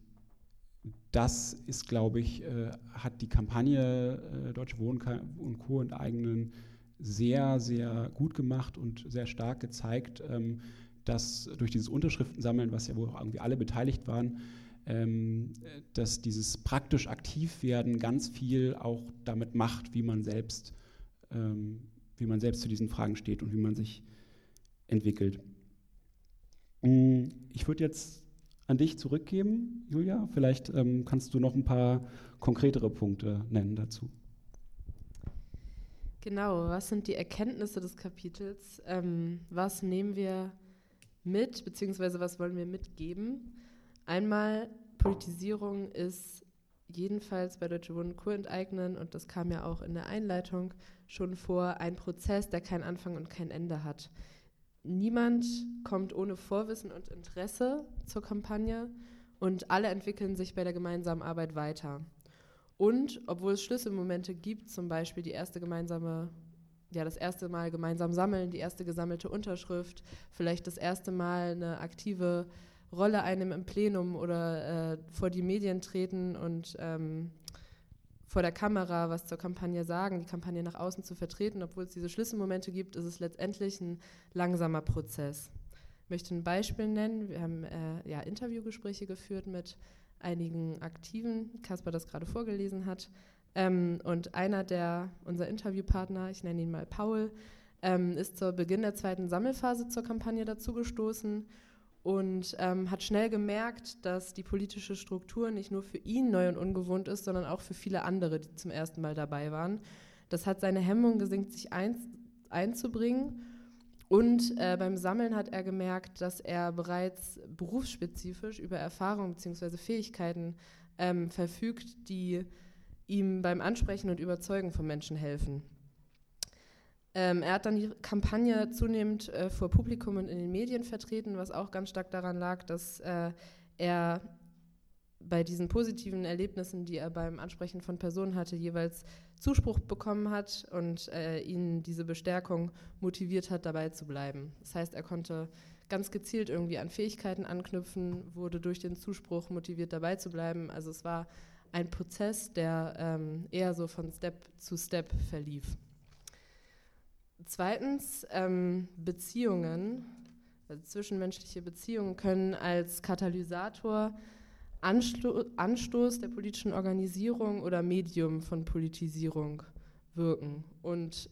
das ist, glaube ich, äh, hat die Kampagne äh, Deutsche Wohnen und Co. enteignen sehr, sehr gut gemacht und sehr stark gezeigt, ähm, dass durch dieses Unterschriftensammeln, was ja wohl irgendwie alle beteiligt waren, dass dieses praktisch aktiv werden ganz viel auch damit macht, wie man selbst, ähm, wie man selbst zu diesen Fragen steht und wie man sich entwickelt. Mm, ich würde jetzt an dich zurückgeben, Julia. Vielleicht ähm, kannst du noch ein paar konkretere Punkte nennen dazu. Genau, was sind die Erkenntnisse des Kapitels? Ähm, was nehmen wir mit, beziehungsweise was wollen wir mitgeben? Einmal, Politisierung ist jedenfalls bei Deutsche Wohnen Co. enteignen, und das kam ja auch in der Einleitung schon vor, ein Prozess, der keinen Anfang und kein Ende hat. Niemand kommt ohne Vorwissen und Interesse zur Kampagne und alle entwickeln sich bei der gemeinsamen Arbeit weiter. Und obwohl es Schlüsselmomente gibt, zum Beispiel die erste gemeinsame, ja, das erste Mal gemeinsam sammeln, die erste gesammelte Unterschrift, vielleicht das erste Mal eine aktive Rolle einnehmen im Plenum oder äh, vor die Medien treten und ähm, vor der Kamera was zur Kampagne sagen, die Kampagne nach außen zu vertreten, obwohl es diese Schlüsselmomente gibt, ist es letztendlich ein langsamer Prozess. Ich möchte ein Beispiel nennen. Wir haben äh, ja, Interviewgespräche geführt mit einigen Aktiven, Kaspar das gerade vorgelesen hat. Ähm, und einer der, unser Interviewpartner, ich nenne ihn mal Paul, ähm, ist zu Beginn der zweiten Sammelphase zur Kampagne dazugestoßen und ähm, hat schnell gemerkt, dass die politische Struktur nicht nur für ihn neu und ungewohnt ist, sondern auch für viele andere, die zum ersten Mal dabei waren. Das hat seine Hemmung gesenkt, sich ein, einzubringen. Und äh, beim Sammeln hat er gemerkt, dass er bereits berufsspezifisch über Erfahrungen bzw. Fähigkeiten ähm, verfügt, die ihm beim Ansprechen und Überzeugen von Menschen helfen. Ähm, er hat dann die Kampagne zunehmend äh, vor Publikum und in den Medien vertreten, was auch ganz stark daran lag, dass äh, er bei diesen positiven Erlebnissen, die er beim Ansprechen von Personen hatte, jeweils Zuspruch bekommen hat und äh, ihn diese Bestärkung motiviert hat, dabei zu bleiben. Das heißt, er konnte ganz gezielt irgendwie an Fähigkeiten anknüpfen, wurde durch den Zuspruch motiviert, dabei zu bleiben. Also es war ein Prozess, der ähm, eher so von Step zu Step verlief. Zweitens, ähm, Beziehungen, also zwischenmenschliche Beziehungen können als Katalysator, Ansto Anstoß der politischen Organisierung oder Medium von Politisierung wirken und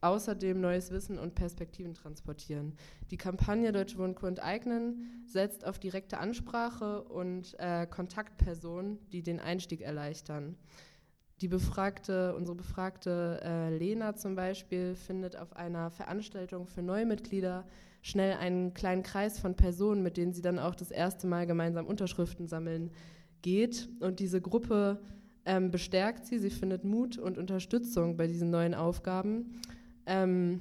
außerdem neues Wissen und Perspektiven transportieren. Die Kampagne Deutsche Wohnen Co. enteignen setzt auf direkte Ansprache und äh, Kontaktpersonen, die den Einstieg erleichtern. Die befragte, unsere befragte äh, Lena zum Beispiel findet auf einer Veranstaltung für Neumitglieder schnell einen kleinen Kreis von Personen, mit denen sie dann auch das erste Mal gemeinsam Unterschriften sammeln geht. Und diese Gruppe ähm, bestärkt sie, sie findet Mut und Unterstützung bei diesen neuen Aufgaben. Ähm,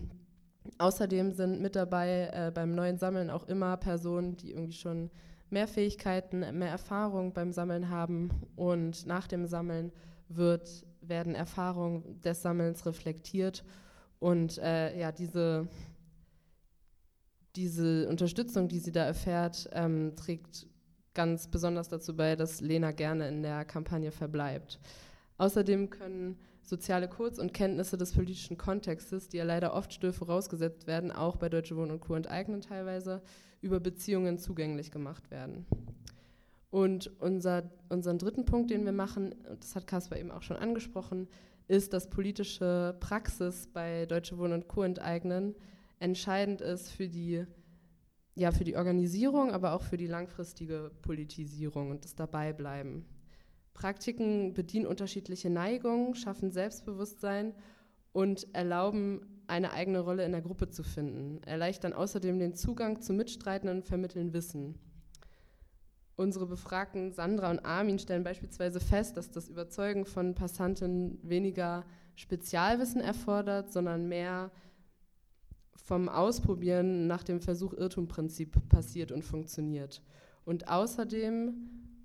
außerdem sind mit dabei äh, beim neuen Sammeln auch immer Personen, die irgendwie schon mehr Fähigkeiten, mehr Erfahrung beim Sammeln haben und nach dem Sammeln wird, werden Erfahrungen des Sammelns reflektiert und äh, ja, diese, diese Unterstützung, die sie da erfährt, ähm, trägt ganz besonders dazu bei, dass Lena gerne in der Kampagne verbleibt. Außerdem können soziale Codes und Kenntnisse des politischen Kontextes, die ja leider oft still vorausgesetzt werden, auch bei Deutsche Wohnen und Co. enteignen teilweise, über Beziehungen zugänglich gemacht werden. Und unser, unseren dritten Punkt, den wir machen, das hat Caspar eben auch schon angesprochen, ist, dass politische Praxis bei Deutsche Wohnen und Co. enteignen entscheidend ist für die, ja, für die Organisierung, aber auch für die langfristige Politisierung und das Dabeibleiben. Praktiken bedienen unterschiedliche Neigungen, schaffen Selbstbewusstsein und erlauben, eine eigene Rolle in der Gruppe zu finden, erleichtern außerdem den Zugang zu Mitstreitenden und vermitteln Wissen. Unsere Befragten Sandra und Armin stellen beispielsweise fest, dass das Überzeugen von Passanten weniger Spezialwissen erfordert, sondern mehr vom Ausprobieren nach dem Versuch-Irrtum-Prinzip passiert und funktioniert. Und außerdem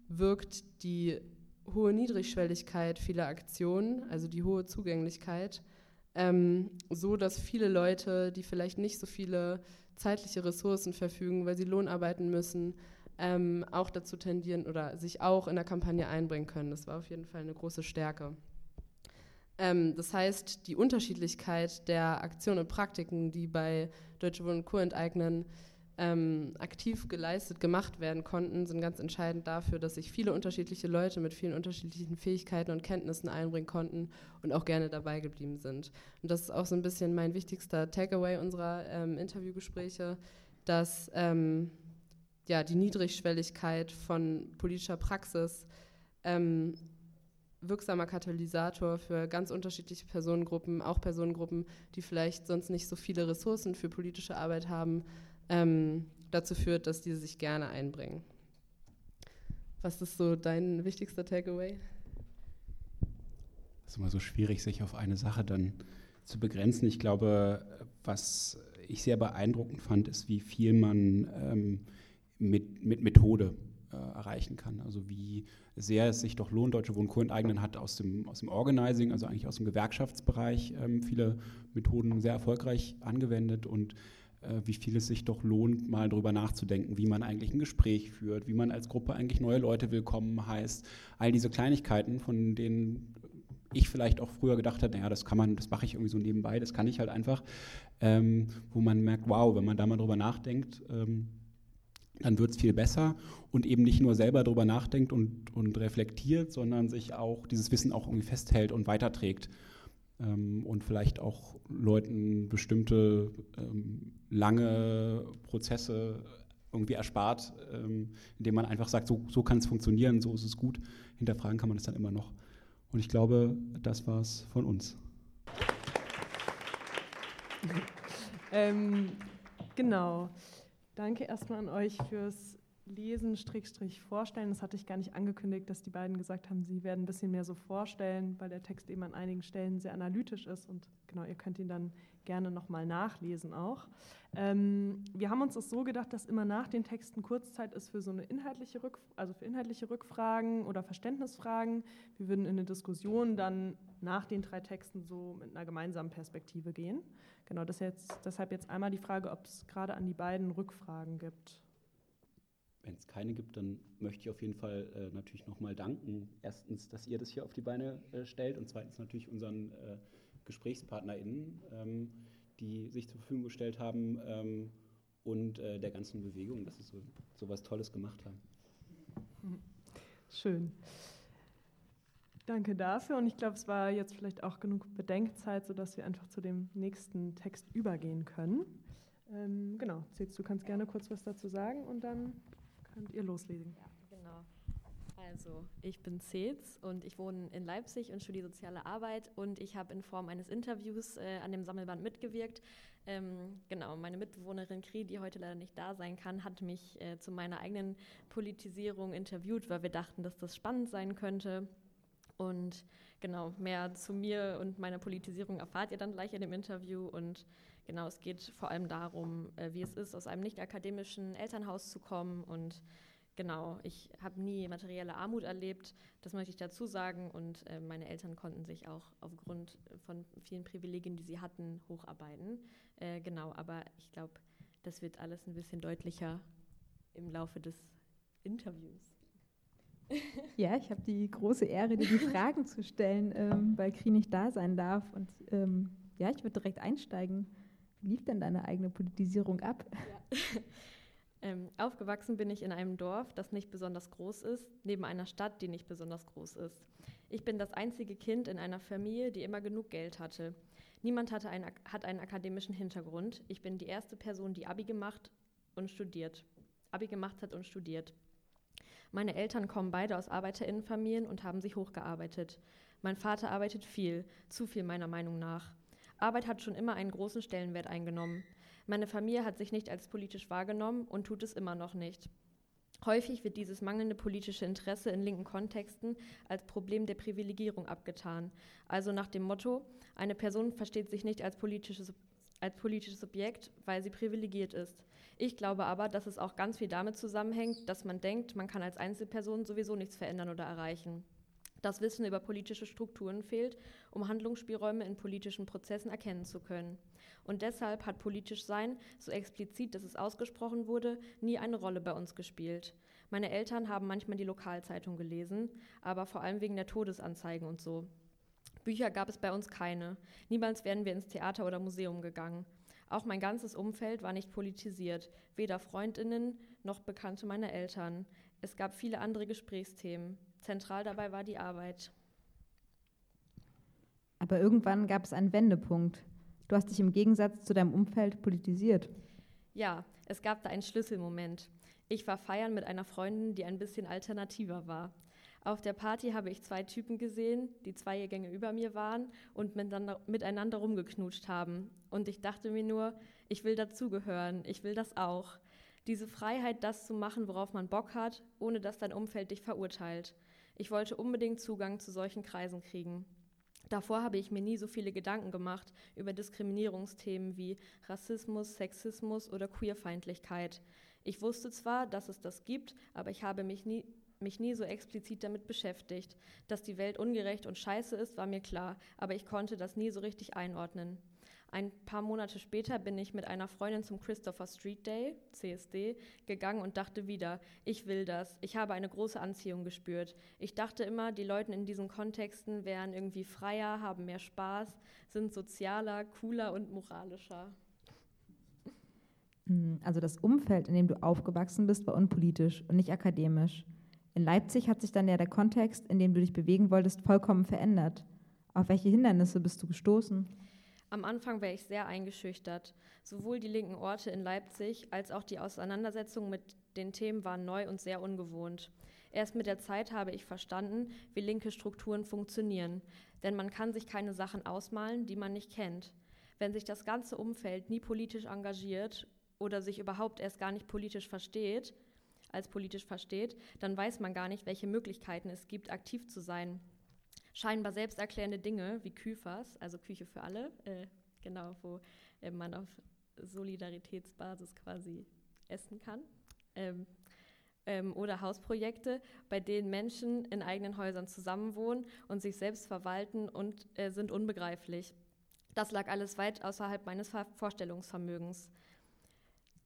wirkt die hohe Niedrigschwelligkeit vieler Aktionen, also die hohe Zugänglichkeit, ähm, so dass viele Leute, die vielleicht nicht so viele zeitliche Ressourcen verfügen, weil sie Lohn arbeiten müssen, ähm, auch dazu tendieren oder sich auch in der Kampagne einbringen können. Das war auf jeden Fall eine große Stärke. Ähm, das heißt, die Unterschiedlichkeit der Aktionen und Praktiken, die bei Deutsche Wohnen und Co. enteignen, ähm, aktiv geleistet, gemacht werden konnten, sind ganz entscheidend dafür, dass sich viele unterschiedliche Leute mit vielen unterschiedlichen Fähigkeiten und Kenntnissen einbringen konnten und auch gerne dabei geblieben sind. Und das ist auch so ein bisschen mein wichtigster Takeaway unserer ähm, Interviewgespräche, dass ähm, ja, die Niedrigschwelligkeit von politischer Praxis ähm, wirksamer Katalysator für ganz unterschiedliche Personengruppen, auch Personengruppen, die vielleicht sonst nicht so viele Ressourcen für politische Arbeit haben, ähm, dazu führt, dass diese sich gerne einbringen. Was ist so dein wichtigster Takeaway? Es ist immer so schwierig, sich auf eine Sache dann zu begrenzen. Ich glaube, was ich sehr beeindruckend fand, ist, wie viel man ähm, mit, mit Methode äh, erreichen kann. Also wie sehr es sich doch lohnt, Deutsche Wohnen Co. hat aus dem, aus dem Organizing, also eigentlich aus dem Gewerkschaftsbereich, ähm, viele Methoden sehr erfolgreich angewendet und äh, wie viel es sich doch lohnt, mal darüber nachzudenken, wie man eigentlich ein Gespräch führt, wie man als Gruppe eigentlich neue Leute willkommen heißt. All diese Kleinigkeiten, von denen ich vielleicht auch früher gedacht habe, naja, das kann man, das mache ich irgendwie so nebenbei, das kann ich halt einfach, ähm, wo man merkt, wow, wenn man da mal drüber nachdenkt, ähm, dann wird es viel besser und eben nicht nur selber darüber nachdenkt und, und reflektiert, sondern sich auch dieses Wissen auch irgendwie festhält und weiterträgt ähm, und vielleicht auch Leuten bestimmte ähm, lange Prozesse irgendwie erspart, ähm, indem man einfach sagt, so, so kann es funktionieren, so ist es gut. Hinterfragen kann man es dann immer noch. Und ich glaube, das war es von uns. ähm, genau. Danke erstmal an euch fürs Lesen, Strickstrich vorstellen. Das hatte ich gar nicht angekündigt, dass die beiden gesagt haben, sie werden ein bisschen mehr so vorstellen, weil der Text eben an einigen Stellen sehr analytisch ist und genau, ihr könnt ihn dann gerne nochmal nachlesen auch. Ähm, wir haben uns das so gedacht, dass immer nach den Texten Kurzzeit ist für so eine inhaltliche Rück also für inhaltliche Rückfragen oder Verständnisfragen. Wir würden in eine Diskussion dann nach den drei Texten so mit einer gemeinsamen Perspektive gehen. Genau, das jetzt, deshalb jetzt einmal die Frage, ob es gerade an die beiden Rückfragen gibt. Wenn es keine gibt, dann möchte ich auf jeden Fall äh, natürlich nochmal danken. Erstens, dass ihr das hier auf die Beine äh, stellt und zweitens natürlich unseren äh, GesprächspartnerInnen, ähm, die sich zur Verfügung gestellt haben ähm, und äh, der ganzen Bewegung, dass sie so, so was Tolles gemacht haben. Schön. Danke dafür und ich glaube, es war jetzt vielleicht auch genug Bedenkzeit, sodass wir einfach zu dem nächsten Text übergehen können. Ähm, genau, Zitz, du kannst gerne kurz was dazu sagen und dann könnt ihr loslegen. Ja, genau. Also, ich bin Cez und ich wohne in Leipzig und studiere soziale Arbeit und ich habe in Form eines Interviews äh, an dem Sammelband mitgewirkt. Ähm, genau, meine Mitbewohnerin Kri, die heute leider nicht da sein kann, hat mich äh, zu meiner eigenen Politisierung interviewt, weil wir dachten, dass das spannend sein könnte. Und genau, mehr zu mir und meiner Politisierung erfahrt ihr dann gleich in dem Interview. Und genau, es geht vor allem darum, äh, wie es ist, aus einem nicht akademischen Elternhaus zu kommen. Und genau, ich habe nie materielle Armut erlebt, das möchte ich dazu sagen. Und äh, meine Eltern konnten sich auch aufgrund von vielen Privilegien, die sie hatten, hocharbeiten. Äh, genau, aber ich glaube, das wird alles ein bisschen deutlicher im Laufe des Interviews. Ja, ich habe die große Ehre, dir die Fragen zu stellen, ähm, weil Kri nicht da sein darf. Und ähm, ja, ich würde direkt einsteigen. Lief denn deine eigene Politisierung ab? Ja. ähm, aufgewachsen bin ich in einem Dorf, das nicht besonders groß ist, neben einer Stadt, die nicht besonders groß ist. Ich bin das einzige Kind in einer Familie, die immer genug Geld hatte. Niemand hatte einen, hat einen akademischen Hintergrund. Ich bin die erste Person, die Abi gemacht und studiert. Abi gemacht hat und studiert. Meine Eltern kommen beide aus Arbeiterinnenfamilien und haben sich hochgearbeitet. Mein Vater arbeitet viel, zu viel meiner Meinung nach. Arbeit hat schon immer einen großen Stellenwert eingenommen. Meine Familie hat sich nicht als politisch wahrgenommen und tut es immer noch nicht. Häufig wird dieses mangelnde politische Interesse in linken Kontexten als Problem der Privilegierung abgetan. Also nach dem Motto, eine Person versteht sich nicht als politisches, als politisches Subjekt, weil sie privilegiert ist. Ich glaube aber, dass es auch ganz viel damit zusammenhängt, dass man denkt, man kann als Einzelperson sowieso nichts verändern oder erreichen. Das Wissen über politische Strukturen fehlt, um Handlungsspielräume in politischen Prozessen erkennen zu können. Und deshalb hat politisch Sein, so explizit, dass es ausgesprochen wurde, nie eine Rolle bei uns gespielt. Meine Eltern haben manchmal die Lokalzeitung gelesen, aber vor allem wegen der Todesanzeigen und so. Bücher gab es bei uns keine. Niemals wären wir ins Theater oder Museum gegangen. Auch mein ganzes Umfeld war nicht politisiert, weder Freundinnen noch Bekannte meiner Eltern. Es gab viele andere Gesprächsthemen. Zentral dabei war die Arbeit. Aber irgendwann gab es einen Wendepunkt. Du hast dich im Gegensatz zu deinem Umfeld politisiert. Ja, es gab da einen Schlüsselmoment. Ich war feiern mit einer Freundin, die ein bisschen alternativer war. Auf der Party habe ich zwei Typen gesehen, die zwei Gänge über mir waren und miteinander, miteinander rumgeknutscht haben. Und ich dachte mir nur, ich will dazugehören, ich will das auch. Diese Freiheit, das zu machen, worauf man Bock hat, ohne dass dein Umfeld dich verurteilt. Ich wollte unbedingt Zugang zu solchen Kreisen kriegen. Davor habe ich mir nie so viele Gedanken gemacht über Diskriminierungsthemen wie Rassismus, Sexismus oder Queerfeindlichkeit. Ich wusste zwar, dass es das gibt, aber ich habe mich nie, mich nie so explizit damit beschäftigt. Dass die Welt ungerecht und scheiße ist, war mir klar, aber ich konnte das nie so richtig einordnen. Ein paar Monate später bin ich mit einer Freundin zum Christopher Street Day, CSD, gegangen und dachte wieder, ich will das. Ich habe eine große Anziehung gespürt. Ich dachte immer, die Leute in diesen Kontexten wären irgendwie freier, haben mehr Spaß, sind sozialer, cooler und moralischer. Hm, also das Umfeld, in dem du aufgewachsen bist, war unpolitisch und nicht akademisch. In Leipzig hat sich dann ja der Kontext, in dem du dich bewegen wolltest, vollkommen verändert. Auf welche Hindernisse bist du gestoßen? Am Anfang war ich sehr eingeschüchtert. Sowohl die linken Orte in Leipzig als auch die Auseinandersetzung mit den Themen waren neu und sehr ungewohnt. Erst mit der Zeit habe ich verstanden, wie linke Strukturen funktionieren. Denn man kann sich keine Sachen ausmalen, die man nicht kennt. Wenn sich das ganze Umfeld nie politisch engagiert oder sich überhaupt erst gar nicht politisch versteht, als politisch versteht, dann weiß man gar nicht, welche Möglichkeiten es gibt, aktiv zu sein scheinbar selbsterklärende Dinge wie Küfers, also Küche für alle, äh, genau, wo äh, man auf Solidaritätsbasis quasi essen kann. Ähm, ähm, oder Hausprojekte, bei denen Menschen in eigenen Häusern zusammenwohnen und sich selbst verwalten und äh, sind unbegreiflich. Das lag alles weit außerhalb meines Vorstellungsvermögens.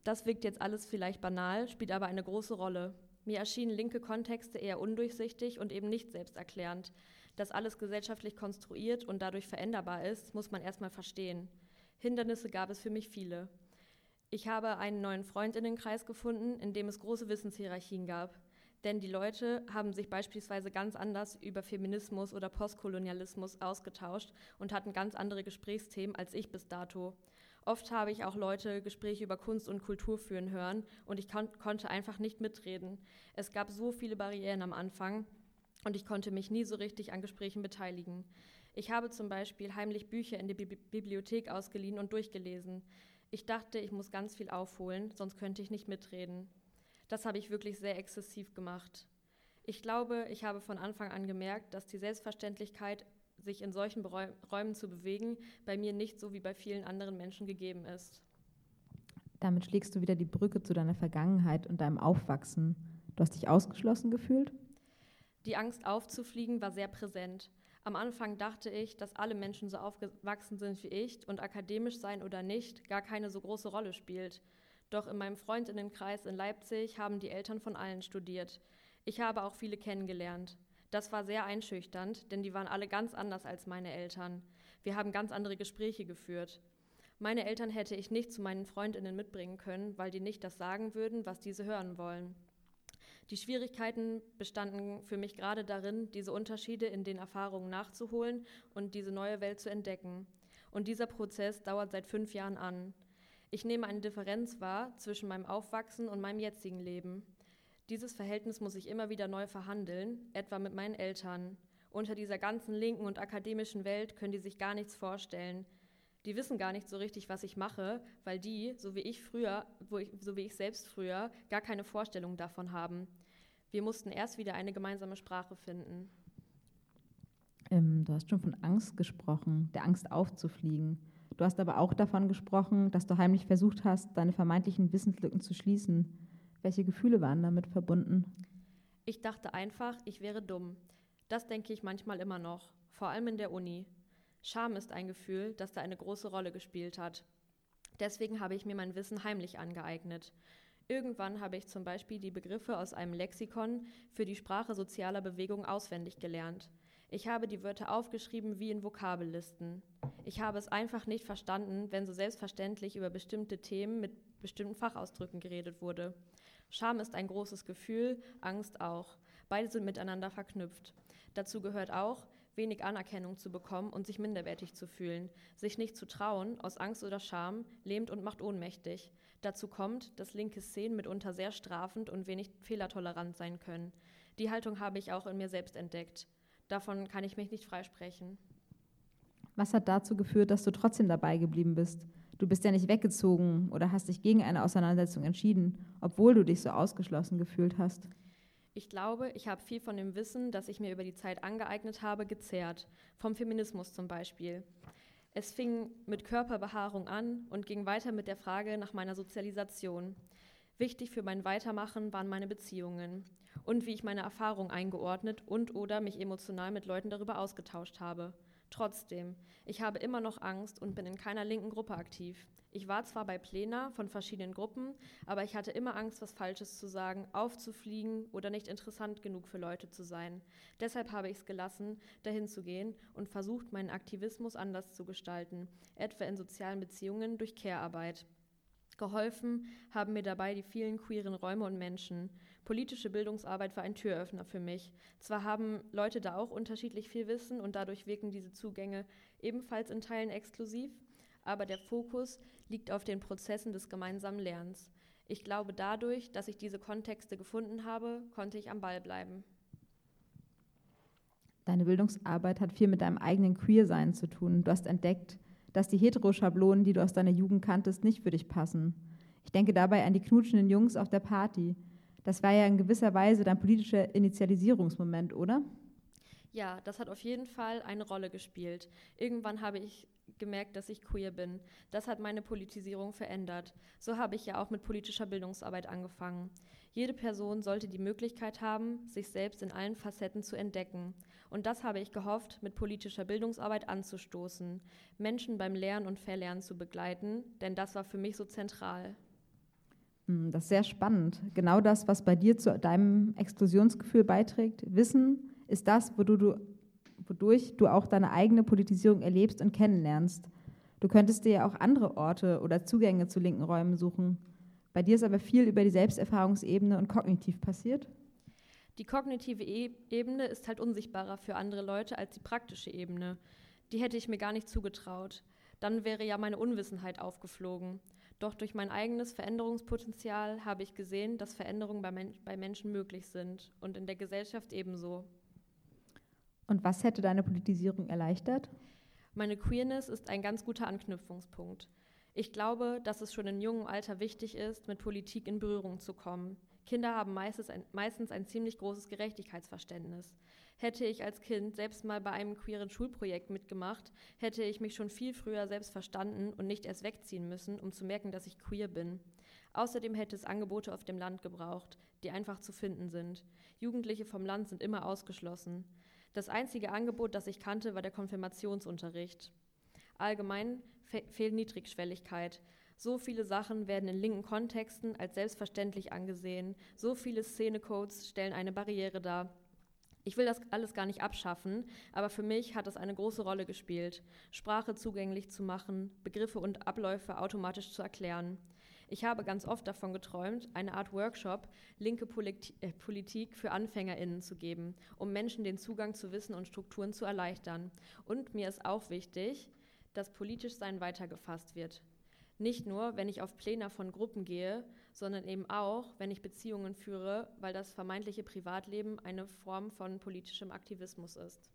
Das wirkt jetzt alles vielleicht banal, spielt aber eine große Rolle. Mir erschienen linke Kontexte eher undurchsichtig und eben nicht selbsterklärend. Dass alles gesellschaftlich konstruiert und dadurch veränderbar ist, muss man erstmal verstehen. Hindernisse gab es für mich viele. Ich habe einen neuen Freundinnenkreis gefunden, in dem es große Wissenshierarchien gab. Denn die Leute haben sich beispielsweise ganz anders über Feminismus oder Postkolonialismus ausgetauscht und hatten ganz andere Gesprächsthemen als ich bis dato. Oft habe ich auch Leute Gespräche über Kunst und Kultur führen hören und ich kon konnte einfach nicht mitreden. Es gab so viele Barrieren am Anfang und ich konnte mich nie so richtig an Gesprächen beteiligen. Ich habe zum Beispiel heimlich Bücher in die Bi Bibliothek ausgeliehen und durchgelesen. Ich dachte, ich muss ganz viel aufholen, sonst könnte ich nicht mitreden. Das habe ich wirklich sehr exzessiv gemacht. Ich glaube, ich habe von Anfang an gemerkt, dass die Selbstverständlichkeit, sich in solchen Räumen zu bewegen, bei mir nicht so wie bei vielen anderen Menschen gegeben ist. Damit schlägst du wieder die Brücke zu deiner Vergangenheit und deinem Aufwachsen. Du hast dich ausgeschlossen gefühlt? Die Angst aufzufliegen war sehr präsent. Am Anfang dachte ich, dass alle Menschen so aufgewachsen sind wie ich und akademisch sein oder nicht gar keine so große Rolle spielt. Doch in meinem Freundinnenkreis in Leipzig haben die Eltern von allen studiert. Ich habe auch viele kennengelernt. Das war sehr einschüchternd, denn die waren alle ganz anders als meine Eltern. Wir haben ganz andere Gespräche geführt. Meine Eltern hätte ich nicht zu meinen Freundinnen mitbringen können, weil die nicht das sagen würden, was diese hören wollen. Die Schwierigkeiten bestanden für mich gerade darin, diese Unterschiede in den Erfahrungen nachzuholen und diese neue Welt zu entdecken. Und dieser Prozess dauert seit fünf Jahren an. Ich nehme eine Differenz wahr zwischen meinem Aufwachsen und meinem jetzigen Leben. Dieses Verhältnis muss ich immer wieder neu verhandeln, etwa mit meinen Eltern. Unter dieser ganzen linken und akademischen Welt können die sich gar nichts vorstellen. Die wissen gar nicht so richtig, was ich mache, weil die, so wie ich früher, ich, so wie ich selbst früher, gar keine Vorstellung davon haben. Wir mussten erst wieder eine gemeinsame Sprache finden. Ähm, du hast schon von Angst gesprochen, der Angst aufzufliegen. Du hast aber auch davon gesprochen, dass du heimlich versucht hast, deine vermeintlichen Wissenslücken zu schließen. Welche Gefühle waren damit verbunden? Ich dachte einfach, ich wäre dumm. Das denke ich manchmal immer noch, vor allem in der Uni. Scham ist ein Gefühl, das da eine große Rolle gespielt hat. Deswegen habe ich mir mein Wissen heimlich angeeignet. Irgendwann habe ich zum Beispiel die Begriffe aus einem Lexikon für die Sprache sozialer Bewegung auswendig gelernt. Ich habe die Wörter aufgeschrieben wie in Vokabellisten. Ich habe es einfach nicht verstanden, wenn so selbstverständlich über bestimmte Themen mit bestimmten Fachausdrücken geredet wurde. Scham ist ein großes Gefühl, Angst auch. Beide sind miteinander verknüpft. Dazu gehört auch, wenig Anerkennung zu bekommen und sich minderwertig zu fühlen. Sich nicht zu trauen, aus Angst oder Scham, lähmt und macht ohnmächtig. Dazu kommt, dass linke Szenen mitunter sehr strafend und wenig fehlertolerant sein können. Die Haltung habe ich auch in mir selbst entdeckt. Davon kann ich mich nicht freisprechen. Was hat dazu geführt, dass du trotzdem dabei geblieben bist? Du bist ja nicht weggezogen oder hast dich gegen eine Auseinandersetzung entschieden, obwohl du dich so ausgeschlossen gefühlt hast. Ich glaube, ich habe viel von dem Wissen, das ich mir über die Zeit angeeignet habe, gezehrt. Vom Feminismus zum Beispiel. Es fing mit Körperbehaarung an und ging weiter mit der Frage nach meiner Sozialisation. Wichtig für mein Weitermachen waren meine Beziehungen und wie ich meine Erfahrung eingeordnet und oder mich emotional mit Leuten darüber ausgetauscht habe. Trotzdem, ich habe immer noch Angst und bin in keiner linken Gruppe aktiv. Ich war zwar bei Plena von verschiedenen Gruppen, aber ich hatte immer Angst, was Falsches zu sagen, aufzufliegen oder nicht interessant genug für Leute zu sein. Deshalb habe ich es gelassen, dahin zu gehen und versucht, meinen Aktivismus anders zu gestalten, etwa in sozialen Beziehungen durch Care-Arbeit. Geholfen haben mir dabei die vielen queeren Räume und Menschen. Politische Bildungsarbeit war ein Türöffner für mich. Zwar haben Leute da auch unterschiedlich viel Wissen und dadurch wirken diese Zugänge ebenfalls in Teilen exklusiv, aber der Fokus liegt auf den Prozessen des gemeinsamen Lernens. Ich glaube, dadurch, dass ich diese Kontexte gefunden habe, konnte ich am Ball bleiben. Deine Bildungsarbeit hat viel mit deinem eigenen Queersein zu tun. Du hast entdeckt, dass die Heteroschablonen, die du aus deiner Jugend kanntest, nicht für dich passen. Ich denke dabei an die knutschenden Jungs auf der Party. Das war ja in gewisser Weise dein politischer Initialisierungsmoment, oder? Ja, das hat auf jeden Fall eine Rolle gespielt. Irgendwann habe ich gemerkt, dass ich queer bin. Das hat meine Politisierung verändert. So habe ich ja auch mit politischer Bildungsarbeit angefangen. Jede Person sollte die Möglichkeit haben, sich selbst in allen Facetten zu entdecken. Und das habe ich gehofft, mit politischer Bildungsarbeit anzustoßen, Menschen beim Lernen und Verlernen zu begleiten, denn das war für mich so zentral. Hm, das ist sehr spannend. Genau das, was bei dir zu deinem Exklusionsgefühl beiträgt. Wissen ist das, wodurch du auch deine eigene Politisierung erlebst und kennenlernst. Du könntest dir ja auch andere Orte oder Zugänge zu linken Räumen suchen. Bei dir ist aber viel über die Selbsterfahrungsebene und kognitiv passiert. Die kognitive e Ebene ist halt unsichtbarer für andere Leute als die praktische Ebene. Die hätte ich mir gar nicht zugetraut. Dann wäre ja meine Unwissenheit aufgeflogen. Doch durch mein eigenes Veränderungspotenzial habe ich gesehen, dass Veränderungen bei, Men bei Menschen möglich sind und in der Gesellschaft ebenso. Und was hätte deine Politisierung erleichtert? Meine Queerness ist ein ganz guter Anknüpfungspunkt. Ich glaube, dass es schon in jungem Alter wichtig ist, mit Politik in Berührung zu kommen. Kinder haben meistens ein, meistens ein ziemlich großes Gerechtigkeitsverständnis. Hätte ich als Kind selbst mal bei einem queeren Schulprojekt mitgemacht, hätte ich mich schon viel früher selbst verstanden und nicht erst wegziehen müssen, um zu merken, dass ich queer bin. Außerdem hätte es Angebote auf dem Land gebraucht, die einfach zu finden sind. Jugendliche vom Land sind immer ausgeschlossen. Das einzige Angebot, das ich kannte, war der Konfirmationsunterricht. Allgemein fe fehlt Niedrigschwelligkeit. So viele Sachen werden in linken Kontexten als selbstverständlich angesehen. So viele Szenecodes stellen eine Barriere dar. Ich will das alles gar nicht abschaffen, aber für mich hat es eine große Rolle gespielt, Sprache zugänglich zu machen, Begriffe und Abläufe automatisch zu erklären. Ich habe ganz oft davon geträumt, eine Art Workshop linke äh, Politik für AnfängerInnen zu geben, um Menschen den Zugang zu Wissen und Strukturen zu erleichtern. Und mir ist auch wichtig, dass politisch Sein weitergefasst wird. Nicht nur, wenn ich auf Pläne von Gruppen gehe, sondern eben auch, wenn ich Beziehungen führe, weil das vermeintliche Privatleben eine Form von politischem Aktivismus ist.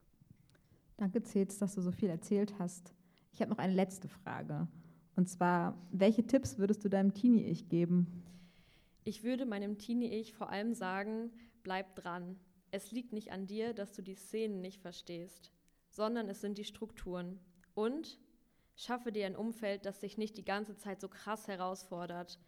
Danke, Zez, dass du so viel erzählt hast. Ich habe noch eine letzte Frage. Und zwar, welche Tipps würdest du deinem Teenie-Ich geben? Ich würde meinem Teenie-Ich vor allem sagen, bleib dran. Es liegt nicht an dir, dass du die Szenen nicht verstehst, sondern es sind die Strukturen. Und schaffe dir ein Umfeld, das dich nicht die ganze Zeit so krass herausfordert.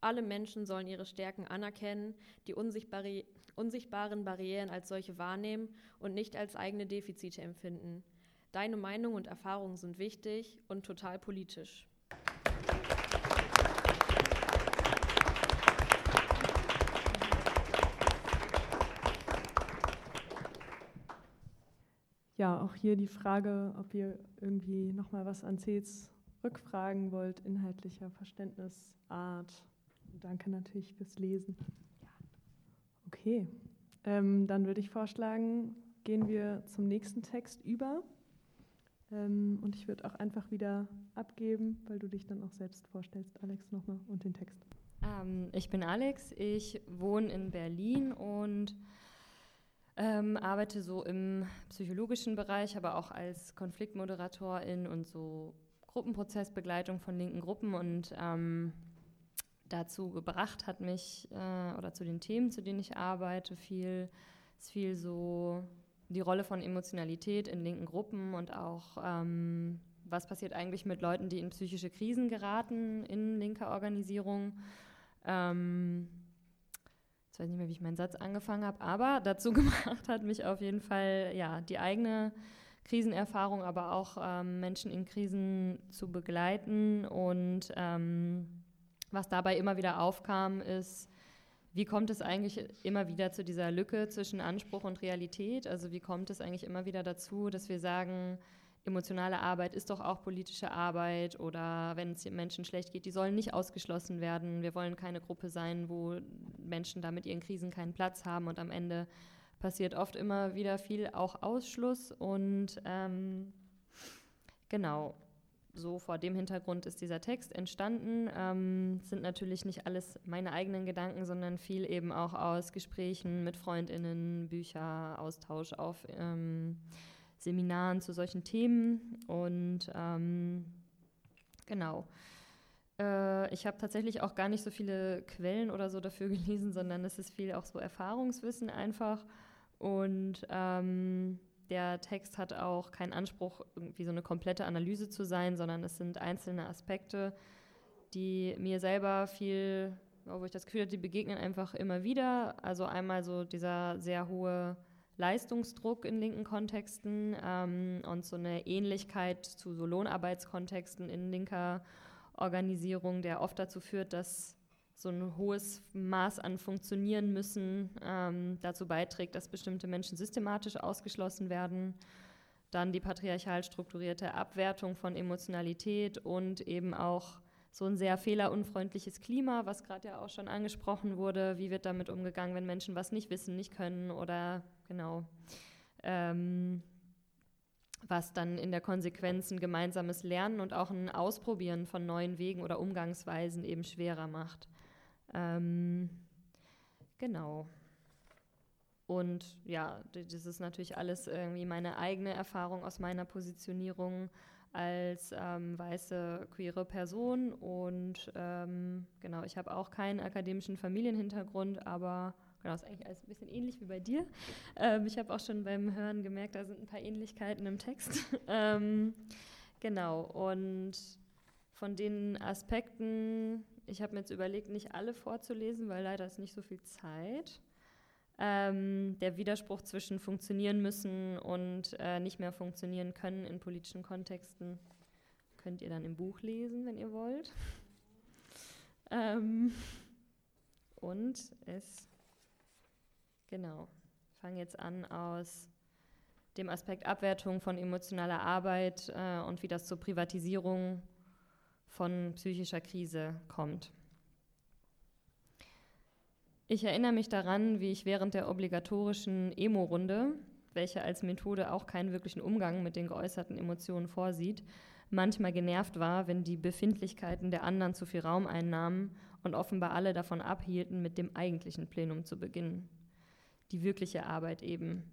Alle Menschen sollen ihre Stärken anerkennen, die unsichtbare, unsichtbaren Barrieren als solche wahrnehmen und nicht als eigene Defizite empfinden. Deine Meinung und Erfahrungen sind wichtig und total politisch. Ja, auch hier die Frage, ob ihr irgendwie nochmal was an Cels rückfragen wollt, inhaltlicher Verständnisart. Danke natürlich fürs Lesen. Okay, ähm, dann würde ich vorschlagen, gehen wir zum nächsten Text über. Ähm, und ich würde auch einfach wieder abgeben, weil du dich dann auch selbst vorstellst, Alex, nochmal und den Text. Ähm, ich bin Alex, ich wohne in Berlin und ähm, arbeite so im psychologischen Bereich, aber auch als Konfliktmoderatorin und so Gruppenprozessbegleitung von linken Gruppen und ähm, dazu gebracht hat mich äh, oder zu den Themen, zu denen ich arbeite, viel ist viel so die Rolle von Emotionalität in linken Gruppen und auch ähm, was passiert eigentlich mit Leuten, die in psychische Krisen geraten in linker Organisation. Ähm, Jetzt weiß ich nicht mehr, wie ich meinen Satz angefangen habe, aber dazu gemacht hat mich auf jeden Fall ja, die eigene Krisenerfahrung, aber auch ähm, Menschen in Krisen zu begleiten. Und ähm, was dabei immer wieder aufkam, ist, wie kommt es eigentlich immer wieder zu dieser Lücke zwischen Anspruch und Realität? Also wie kommt es eigentlich immer wieder dazu, dass wir sagen, emotionale Arbeit ist doch auch politische Arbeit oder wenn es Menschen schlecht geht, die sollen nicht ausgeschlossen werden. Wir wollen keine Gruppe sein, wo Menschen da mit ihren Krisen keinen Platz haben und am Ende passiert oft immer wieder viel auch Ausschluss und ähm, genau. So vor dem Hintergrund ist dieser Text entstanden. Ähm, sind natürlich nicht alles meine eigenen Gedanken, sondern viel eben auch aus Gesprächen mit Freundinnen, Bücher, Austausch auf ähm, Seminaren zu solchen Themen. Und ähm, genau. Äh, ich habe tatsächlich auch gar nicht so viele Quellen oder so dafür gelesen, sondern es ist viel auch so Erfahrungswissen einfach. Und ähm, der Text hat auch keinen Anspruch, irgendwie so eine komplette Analyse zu sein, sondern es sind einzelne Aspekte, die mir selber viel, wo ich das Gefühl habe, die begegnen einfach immer wieder. Also einmal so dieser sehr hohe Leistungsdruck in linken Kontexten ähm, und so eine Ähnlichkeit zu so Lohnarbeitskontexten in linker Organisierung, der oft dazu führt, dass so ein hohes Maß an Funktionieren müssen ähm, dazu beiträgt, dass bestimmte Menschen systematisch ausgeschlossen werden. Dann die patriarchal strukturierte Abwertung von Emotionalität und eben auch so ein sehr fehlerunfreundliches Klima, was gerade ja auch schon angesprochen wurde. Wie wird damit umgegangen, wenn Menschen was nicht wissen, nicht können oder genau. Ähm, was dann in der Konsequenz ein gemeinsames Lernen und auch ein Ausprobieren von neuen Wegen oder Umgangsweisen eben schwerer macht. Ähm, genau. Und ja, das ist natürlich alles irgendwie meine eigene Erfahrung aus meiner Positionierung als ähm, weiße queere Person und ähm, genau, ich habe auch keinen akademischen Familienhintergrund, aber genau, ist eigentlich alles ein bisschen ähnlich wie bei dir. Ähm, ich habe auch schon beim Hören gemerkt, da sind ein paar Ähnlichkeiten im Text. Ähm, genau, und von den Aspekten, ich habe mir jetzt überlegt, nicht alle vorzulesen, weil leider ist nicht so viel Zeit. Ähm, der Widerspruch zwischen funktionieren müssen und äh, nicht mehr funktionieren können in politischen Kontexten könnt ihr dann im Buch lesen, wenn ihr wollt. Ähm, und es, genau, fange jetzt an aus dem Aspekt Abwertung von emotionaler Arbeit äh, und wie das zur Privatisierung von psychischer Krise kommt. Ich erinnere mich daran, wie ich während der obligatorischen Emo-Runde, welche als Methode auch keinen wirklichen Umgang mit den geäußerten Emotionen vorsieht, manchmal genervt war, wenn die Befindlichkeiten der anderen zu viel Raum einnahmen und offenbar alle davon abhielten, mit dem eigentlichen Plenum zu beginnen. Die wirkliche Arbeit eben.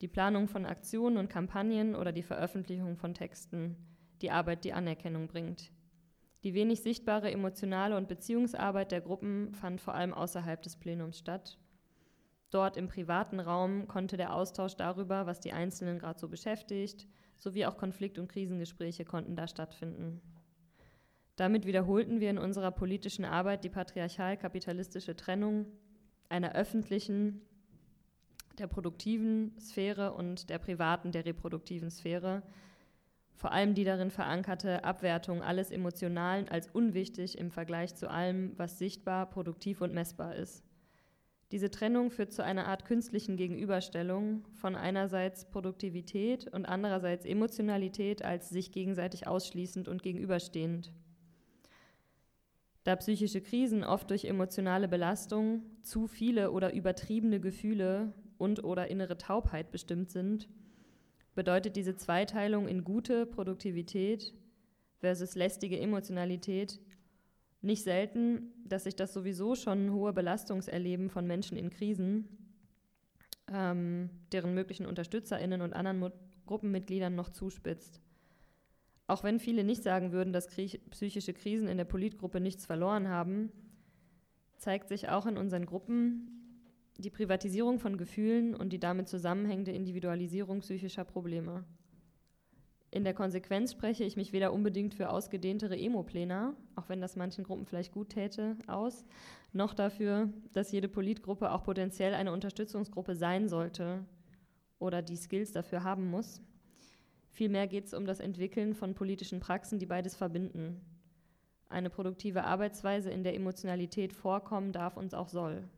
Die Planung von Aktionen und Kampagnen oder die Veröffentlichung von Texten. die Arbeit, die Anerkennung bringt. Die wenig sichtbare emotionale und Beziehungsarbeit der Gruppen fand vor allem außerhalb des Plenums statt. Dort im privaten Raum konnte der Austausch darüber, was die Einzelnen gerade so beschäftigt, sowie auch Konflikt- und Krisengespräche konnten da stattfinden. Damit wiederholten wir in unserer politischen Arbeit die patriarchal-kapitalistische Trennung einer öffentlichen, der produktiven Sphäre und der privaten, der reproduktiven Sphäre, vor allem die darin verankerte Abwertung alles Emotionalen als unwichtig im Vergleich zu allem, was sichtbar, produktiv und messbar ist. Diese Trennung führt zu einer Art künstlichen Gegenüberstellung von einerseits Produktivität und andererseits Emotionalität als sich gegenseitig ausschließend und gegenüberstehend. Da psychische Krisen oft durch emotionale Belastung, zu viele oder übertriebene Gefühle und oder innere Taubheit bestimmt sind, bedeutet diese Zweiteilung in gute Produktivität versus lästige Emotionalität nicht selten, dass sich das sowieso schon hohe Belastungserleben von Menschen in Krisen, ähm, deren möglichen UnterstützerInnen und anderen Mo Gruppenmitgliedern noch zuspitzt. Auch wenn viele nicht sagen würden, dass psychische Krisen in der Politgruppe nichts verloren haben, zeigt sich auch in unseren Gruppen die Privatisierung von Gefühlen und die damit zusammenhängende Individualisierung psychischer Probleme. In der Konsequenz spreche ich mich weder unbedingt für ausgedehntere Emo-Pläne, auch wenn das manchen Gruppen vielleicht gut täte, aus, noch dafür, dass jede Politgruppe auch potenziell eine Unterstützungsgruppe sein sollte oder die Skills dafür haben muss. Vielmehr geht es um das Entwickeln von politischen Praxen, die beides verbinden. Eine produktive Arbeitsweise, in der Emotionalität vorkommen darf und auch soll.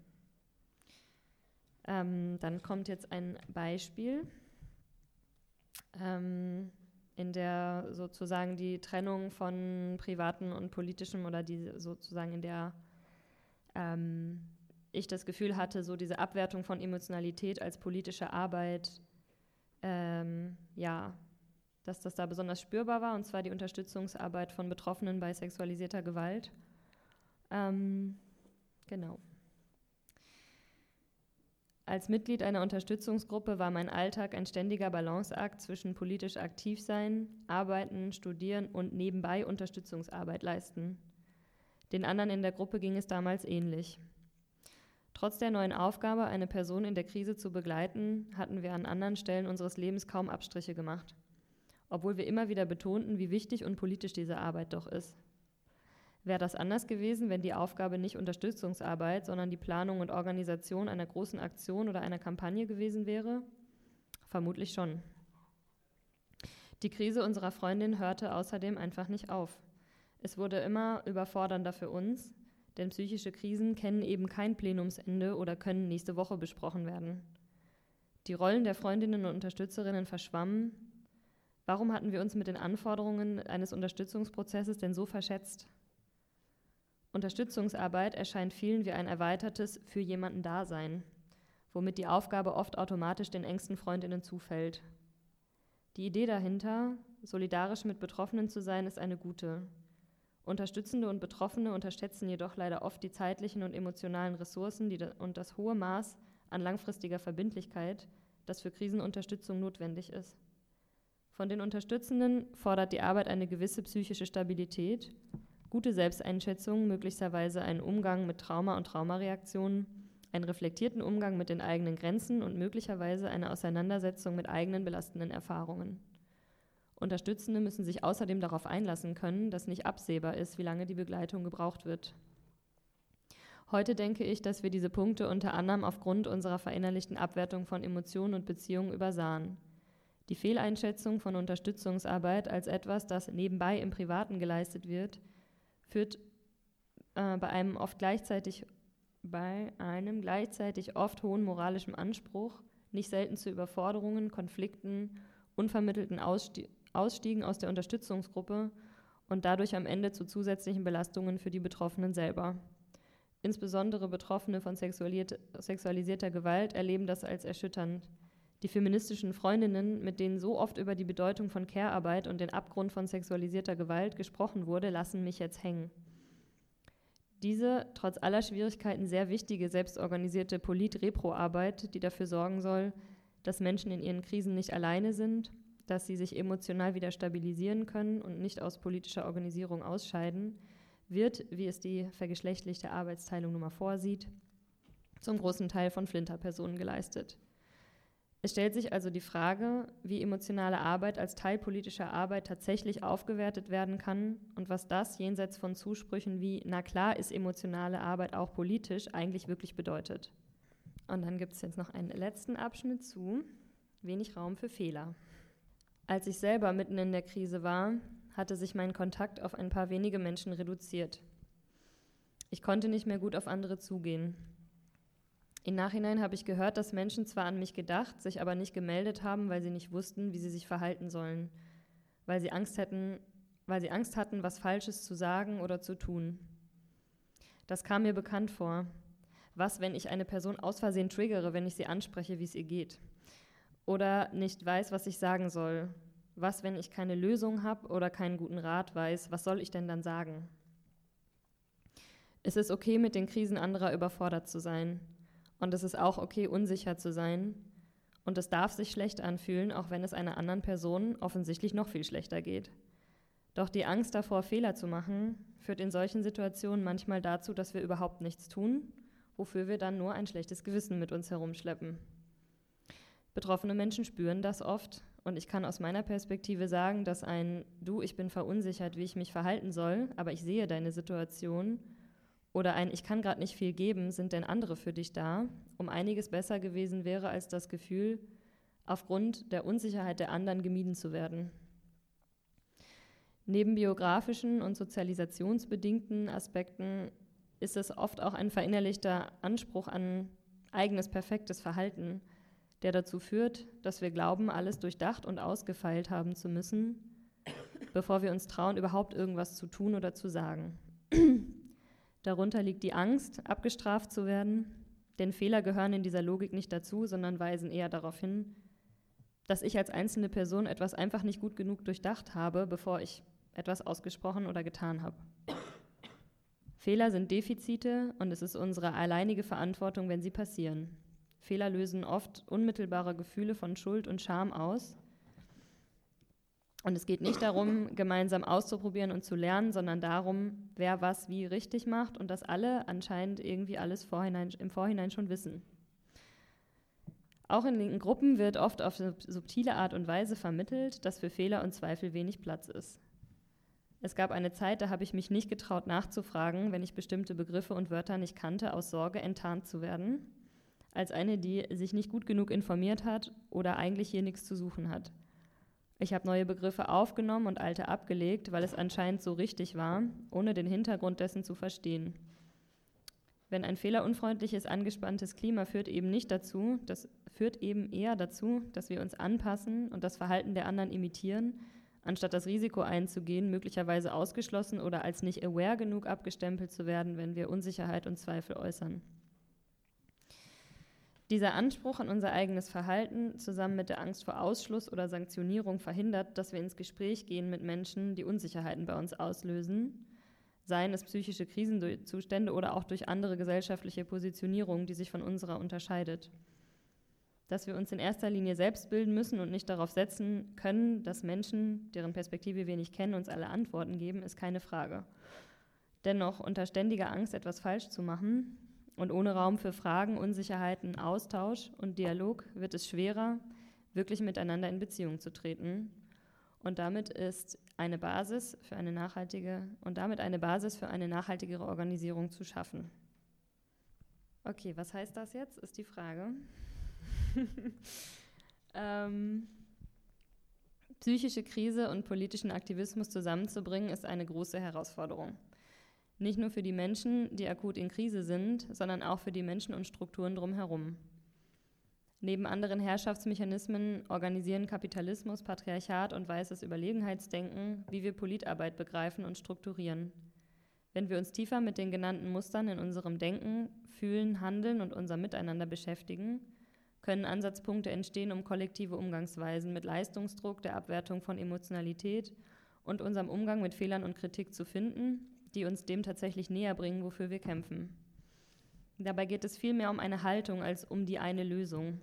Ähm, dann kommt jetzt ein Beispiel, ähm, in der sozusagen die Trennung von privaten und politischem oder die sozusagen in der ähm, ich das Gefühl hatte, so diese Abwertung von Emotionalität als politische Arbeit ähm, ja, dass das da besonders spürbar war, und zwar die Unterstützungsarbeit von Betroffenen bei sexualisierter Gewalt. Ähm, genau. Als Mitglied einer Unterstützungsgruppe war mein Alltag ein ständiger Balanceakt zwischen politisch aktiv sein, arbeiten, studieren und nebenbei Unterstützungsarbeit leisten. Den anderen in der Gruppe ging es damals ähnlich. Trotz der neuen Aufgabe, eine Person in der Krise zu begleiten, hatten wir an anderen Stellen unseres Lebens kaum Abstriche gemacht obwohl wir immer wieder betonten, wie wichtig und politisch diese Arbeit doch ist. Wäre das anders gewesen, wenn die Aufgabe nicht Unterstützungsarbeit, sondern die Planung und Organisation einer großen Aktion oder einer Kampagne gewesen wäre? Vermutlich schon. Die Krise unserer Freundin hörte außerdem einfach nicht auf. Es wurde immer überfordernder für uns, denn psychische Krisen kennen eben kein Plenumsende oder können nächste Woche besprochen werden. Die Rollen der Freundinnen und Unterstützerinnen verschwammen, Warum hatten wir uns mit den Anforderungen eines Unterstützungsprozesses denn so verschätzt? Unterstützungsarbeit erscheint vielen wie ein erweitertes für jemanden Dasein, womit die Aufgabe oft automatisch den engsten Freundinnen zufällt. Die Idee dahinter, solidarisch mit Betroffenen zu sein, ist eine gute. Unterstützende und Betroffene unterschätzen jedoch leider oft die zeitlichen und emotionalen Ressourcen und das hohe Maß an langfristiger Verbindlichkeit, das für Krisenunterstützung notwendig ist. Von den Unterstützenden fordert die Arbeit eine gewisse psychische Stabilität, gute Selbsteinschätzung, möglicherweise einen Umgang mit Trauma und Traumareaktionen, einen reflektierten Umgang mit den eigenen Grenzen und möglicherweise eine Auseinandersetzung mit eigenen belastenden Erfahrungen. Unterstützende müssen sich außerdem darauf einlassen können, dass nicht absehbar ist, wie lange die Begleitung gebraucht wird. Heute denke ich, dass wir diese Punkte unter anderem aufgrund unserer verinnerlichten Abwertung von Emotionen und Beziehungen übersahen. Die Fehleinschätzung von Unterstützungsarbeit als etwas, das nebenbei im Privaten geleistet wird, führt äh, bei einem oft gleichzeitig bei einem gleichzeitig oft hohen moralischen Anspruch nicht selten zu Überforderungen, Konflikten, unvermittelten Aussti Ausstiegen aus der Unterstützungsgruppe und dadurch am Ende zu zusätzlichen Belastungen für die Betroffenen selber. Insbesondere Betroffene von sexualisierter Gewalt erleben das als erschütternd. Die feministischen Freundinnen, mit denen so oft über die Bedeutung von Care-Arbeit und den Abgrund von sexualisierter Gewalt gesprochen wurde, lassen mich jetzt hängen. Diese trotz aller Schwierigkeiten sehr wichtige selbstorganisierte Polit-Repro-Arbeit, die dafür sorgen soll, dass Menschen in ihren Krisen nicht alleine sind, dass sie sich emotional wieder stabilisieren können und nicht aus politischer Organisierung ausscheiden, wird, wie es die vergeschlechtlichte Arbeitsteilung nun mal vorsieht, zum großen Teil von Flinterpersonen geleistet. Es stellt sich also die Frage, wie emotionale Arbeit als Teil politischer Arbeit tatsächlich aufgewertet werden kann und was das jenseits von Zusprüchen wie, na klar ist emotionale Arbeit auch politisch, eigentlich wirklich bedeutet. Und dann gibt es jetzt noch einen letzten Abschnitt zu wenig Raum für Fehler. Als ich selber mitten in der Krise war, hatte sich mein Kontakt auf ein paar wenige Menschen reduziert. Ich konnte nicht mehr gut auf andere zugehen. Im Nachhinein habe ich gehört, dass Menschen zwar an mich gedacht, sich aber nicht gemeldet haben, weil sie nicht wussten, wie sie sich verhalten sollen, weil sie Angst hätten, weil sie Angst hatten, was Falsches zu sagen oder zu tun. Das kam mir bekannt vor. Was, wenn ich eine Person aus Versehen triggere, wenn ich sie anspreche, wie es ihr geht? Oder nicht weiß, was ich sagen soll? Was, wenn ich keine Lösung habe oder keinen guten Rat weiß? Was soll ich denn dann sagen? Es ist okay, mit den Krisen anderer überfordert zu sein. Und es ist auch okay, unsicher zu sein. Und es darf sich schlecht anfühlen, auch wenn es einer anderen Person offensichtlich noch viel schlechter geht. Doch die Angst davor, Fehler zu machen, führt in solchen Situationen manchmal dazu, dass wir überhaupt nichts tun, wofür wir dann nur ein schlechtes Gewissen mit uns herumschleppen. Betroffene Menschen spüren das oft und ich kann aus meiner Perspektive sagen, dass ein Du, ich bin verunsichert, wie ich mich verhalten soll, aber ich sehe deine Situation oder ein Ich kann gerade nicht viel geben, sind denn andere für dich da, um einiges besser gewesen wäre als das Gefühl, aufgrund der Unsicherheit der anderen gemieden zu werden. Neben biografischen und sozialisationsbedingten Aspekten ist es oft auch ein verinnerlichter Anspruch an eigenes perfektes Verhalten, der dazu führt, dass wir glauben, alles durchdacht und ausgefeilt haben zu müssen, bevor wir uns trauen, überhaupt irgendwas zu tun oder zu sagen. Darunter liegt die Angst, abgestraft zu werden, denn Fehler gehören in dieser Logik nicht dazu, sondern weisen eher darauf hin, dass ich als einzelne Person etwas einfach nicht gut genug durchdacht habe, bevor ich etwas ausgesprochen oder getan habe. Fehler sind Defizite und es ist unsere alleinige Verantwortung, wenn sie passieren. Fehler lösen oft unmittelbare Gefühle von Schuld und Scham aus und es geht nicht darum, gemeinsam auszuprobieren und zu lernen, sondern darum, wer was wie richtig macht und dass alle anscheinend irgendwie alles vorhinein, im Vorhinein schon wissen. Auch in linken Gruppen wird oft auf subtile Art und Weise vermittelt, dass für Fehler und Zweifel wenig Platz ist. Es gab eine Zeit, da habe ich mich nicht getraut nachzufragen, wenn ich bestimmte Begriffe und Wörter nicht kannte, aus Sorge enttarnt zu werden, als eine, die sich nicht gut genug informiert hat oder eigentlich hier nichts zu suchen hat. Ich habe neue Begriffe aufgenommen und alte abgelegt, weil es anscheinend so richtig war, ohne den Hintergrund dessen zu verstehen. Wenn ein fehlerunfreundliches, angespanntes Klima führt eben nicht dazu, das führt eben eher dazu, dass wir uns anpassen und das Verhalten der anderen imitieren, anstatt das Risiko einzugehen, möglicherweise ausgeschlossen oder als nicht aware genug abgestempelt zu werden, wenn wir Unsicherheit und Zweifel äußern. Dieser Anspruch an unser eigenes Verhalten zusammen mit der Angst vor Ausschluss oder Sanktionierung verhindert, dass wir ins Gespräch gehen mit Menschen, die Unsicherheiten bei uns auslösen, seien es psychische Krisenzustände oder auch durch andere gesellschaftliche Positionierung, die sich von unserer unterscheidet. Dass wir uns in erster Linie selbst bilden müssen und nicht darauf setzen können, dass Menschen, deren Perspektive wir nicht kennen, uns alle Antworten geben, ist keine Frage. Dennoch, unter ständiger Angst, etwas falsch zu machen, und ohne Raum für Fragen, Unsicherheiten, Austausch und Dialog wird es schwerer, wirklich miteinander in Beziehung zu treten. Und damit ist eine Basis für eine nachhaltige und damit eine Basis für eine nachhaltigere Organisierung zu schaffen. Okay, was heißt das jetzt, ist die Frage. ähm, psychische Krise und politischen Aktivismus zusammenzubringen, ist eine große Herausforderung. Nicht nur für die Menschen, die akut in Krise sind, sondern auch für die Menschen und Strukturen drumherum. Neben anderen Herrschaftsmechanismen organisieren Kapitalismus, Patriarchat und weißes Überlegenheitsdenken, wie wir Politarbeit begreifen und strukturieren. Wenn wir uns tiefer mit den genannten Mustern in unserem Denken, Fühlen, Handeln und unserem Miteinander beschäftigen, können Ansatzpunkte entstehen, um kollektive Umgangsweisen mit Leistungsdruck, der Abwertung von Emotionalität und unserem Umgang mit Fehlern und Kritik zu finden die uns dem tatsächlich näher bringen, wofür wir kämpfen. Dabei geht es vielmehr um eine Haltung als um die eine Lösung.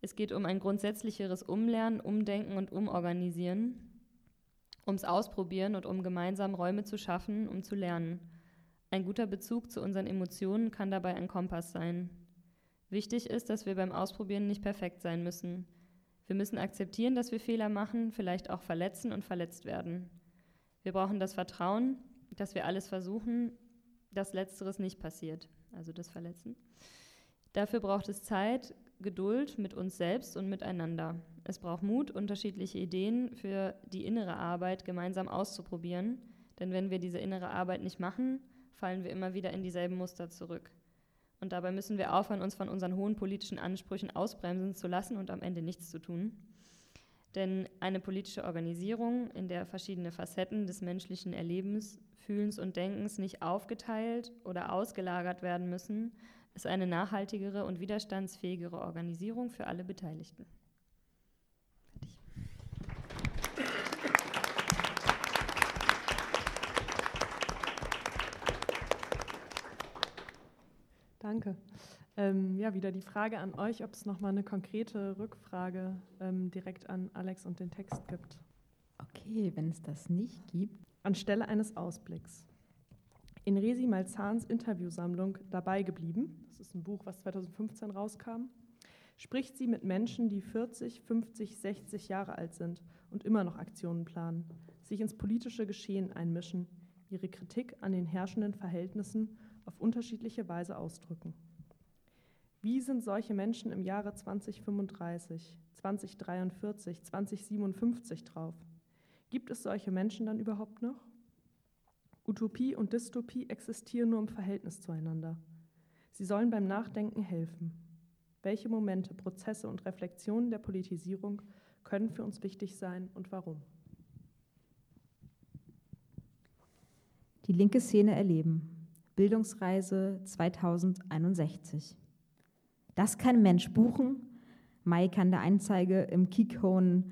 Es geht um ein grundsätzlicheres Umlernen, Umdenken und Umorganisieren, ums Ausprobieren und um gemeinsam Räume zu schaffen, um zu lernen. Ein guter Bezug zu unseren Emotionen kann dabei ein Kompass sein. Wichtig ist, dass wir beim Ausprobieren nicht perfekt sein müssen. Wir müssen akzeptieren, dass wir Fehler machen, vielleicht auch verletzen und verletzt werden. Wir brauchen das Vertrauen, dass wir alles versuchen, dass letzteres nicht passiert, also das Verletzen. Dafür braucht es Zeit, Geduld mit uns selbst und miteinander. Es braucht Mut, unterschiedliche Ideen für die innere Arbeit gemeinsam auszuprobieren, denn wenn wir diese innere Arbeit nicht machen, fallen wir immer wieder in dieselben Muster zurück. Und dabei müssen wir aufhören, uns von unseren hohen politischen Ansprüchen ausbremsen zu lassen und am Ende nichts zu tun. Denn eine politische Organisierung, in der verschiedene Facetten des menschlichen Erlebens, Fühlens und Denkens nicht aufgeteilt oder ausgelagert werden müssen, ist eine nachhaltigere und widerstandsfähigere Organisierung für alle Beteiligten. Danke. Ähm, ja, wieder die Frage an euch, ob es nochmal eine konkrete Rückfrage ähm, direkt an Alex und den Text gibt. Okay, wenn es das nicht gibt. Anstelle eines Ausblicks. In Resi Malzahns Interviewsammlung Dabei geblieben, das ist ein Buch, was 2015 rauskam, spricht sie mit Menschen, die 40, 50, 60 Jahre alt sind und immer noch Aktionen planen, sich ins politische Geschehen einmischen, ihre Kritik an den herrschenden Verhältnissen auf unterschiedliche Weise ausdrücken. Wie sind solche Menschen im Jahre 2035, 2043, 2057 drauf? Gibt es solche Menschen dann überhaupt noch? Utopie und Dystopie existieren nur im Verhältnis zueinander. Sie sollen beim Nachdenken helfen. Welche Momente, Prozesse und Reflexionen der Politisierung können für uns wichtig sein und warum? Die linke Szene erleben. Bildungsreise 2061. Das kann Mensch buchen. Mai kann der Anzeige im Keycone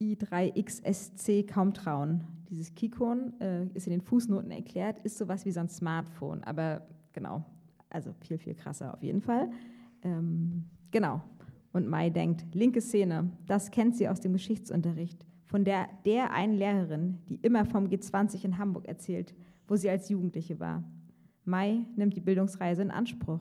i3XSC kaum trauen. Dieses Keycone äh, ist in den Fußnoten erklärt, ist sowas wie so ein Smartphone, aber genau, also viel, viel krasser auf jeden Fall. Ähm, genau. Und Mai denkt, linke Szene, das kennt sie aus dem Geschichtsunterricht, von der, der einen Lehrerin, die immer vom G20 in Hamburg erzählt, wo sie als Jugendliche war. Mai nimmt die Bildungsreise in Anspruch.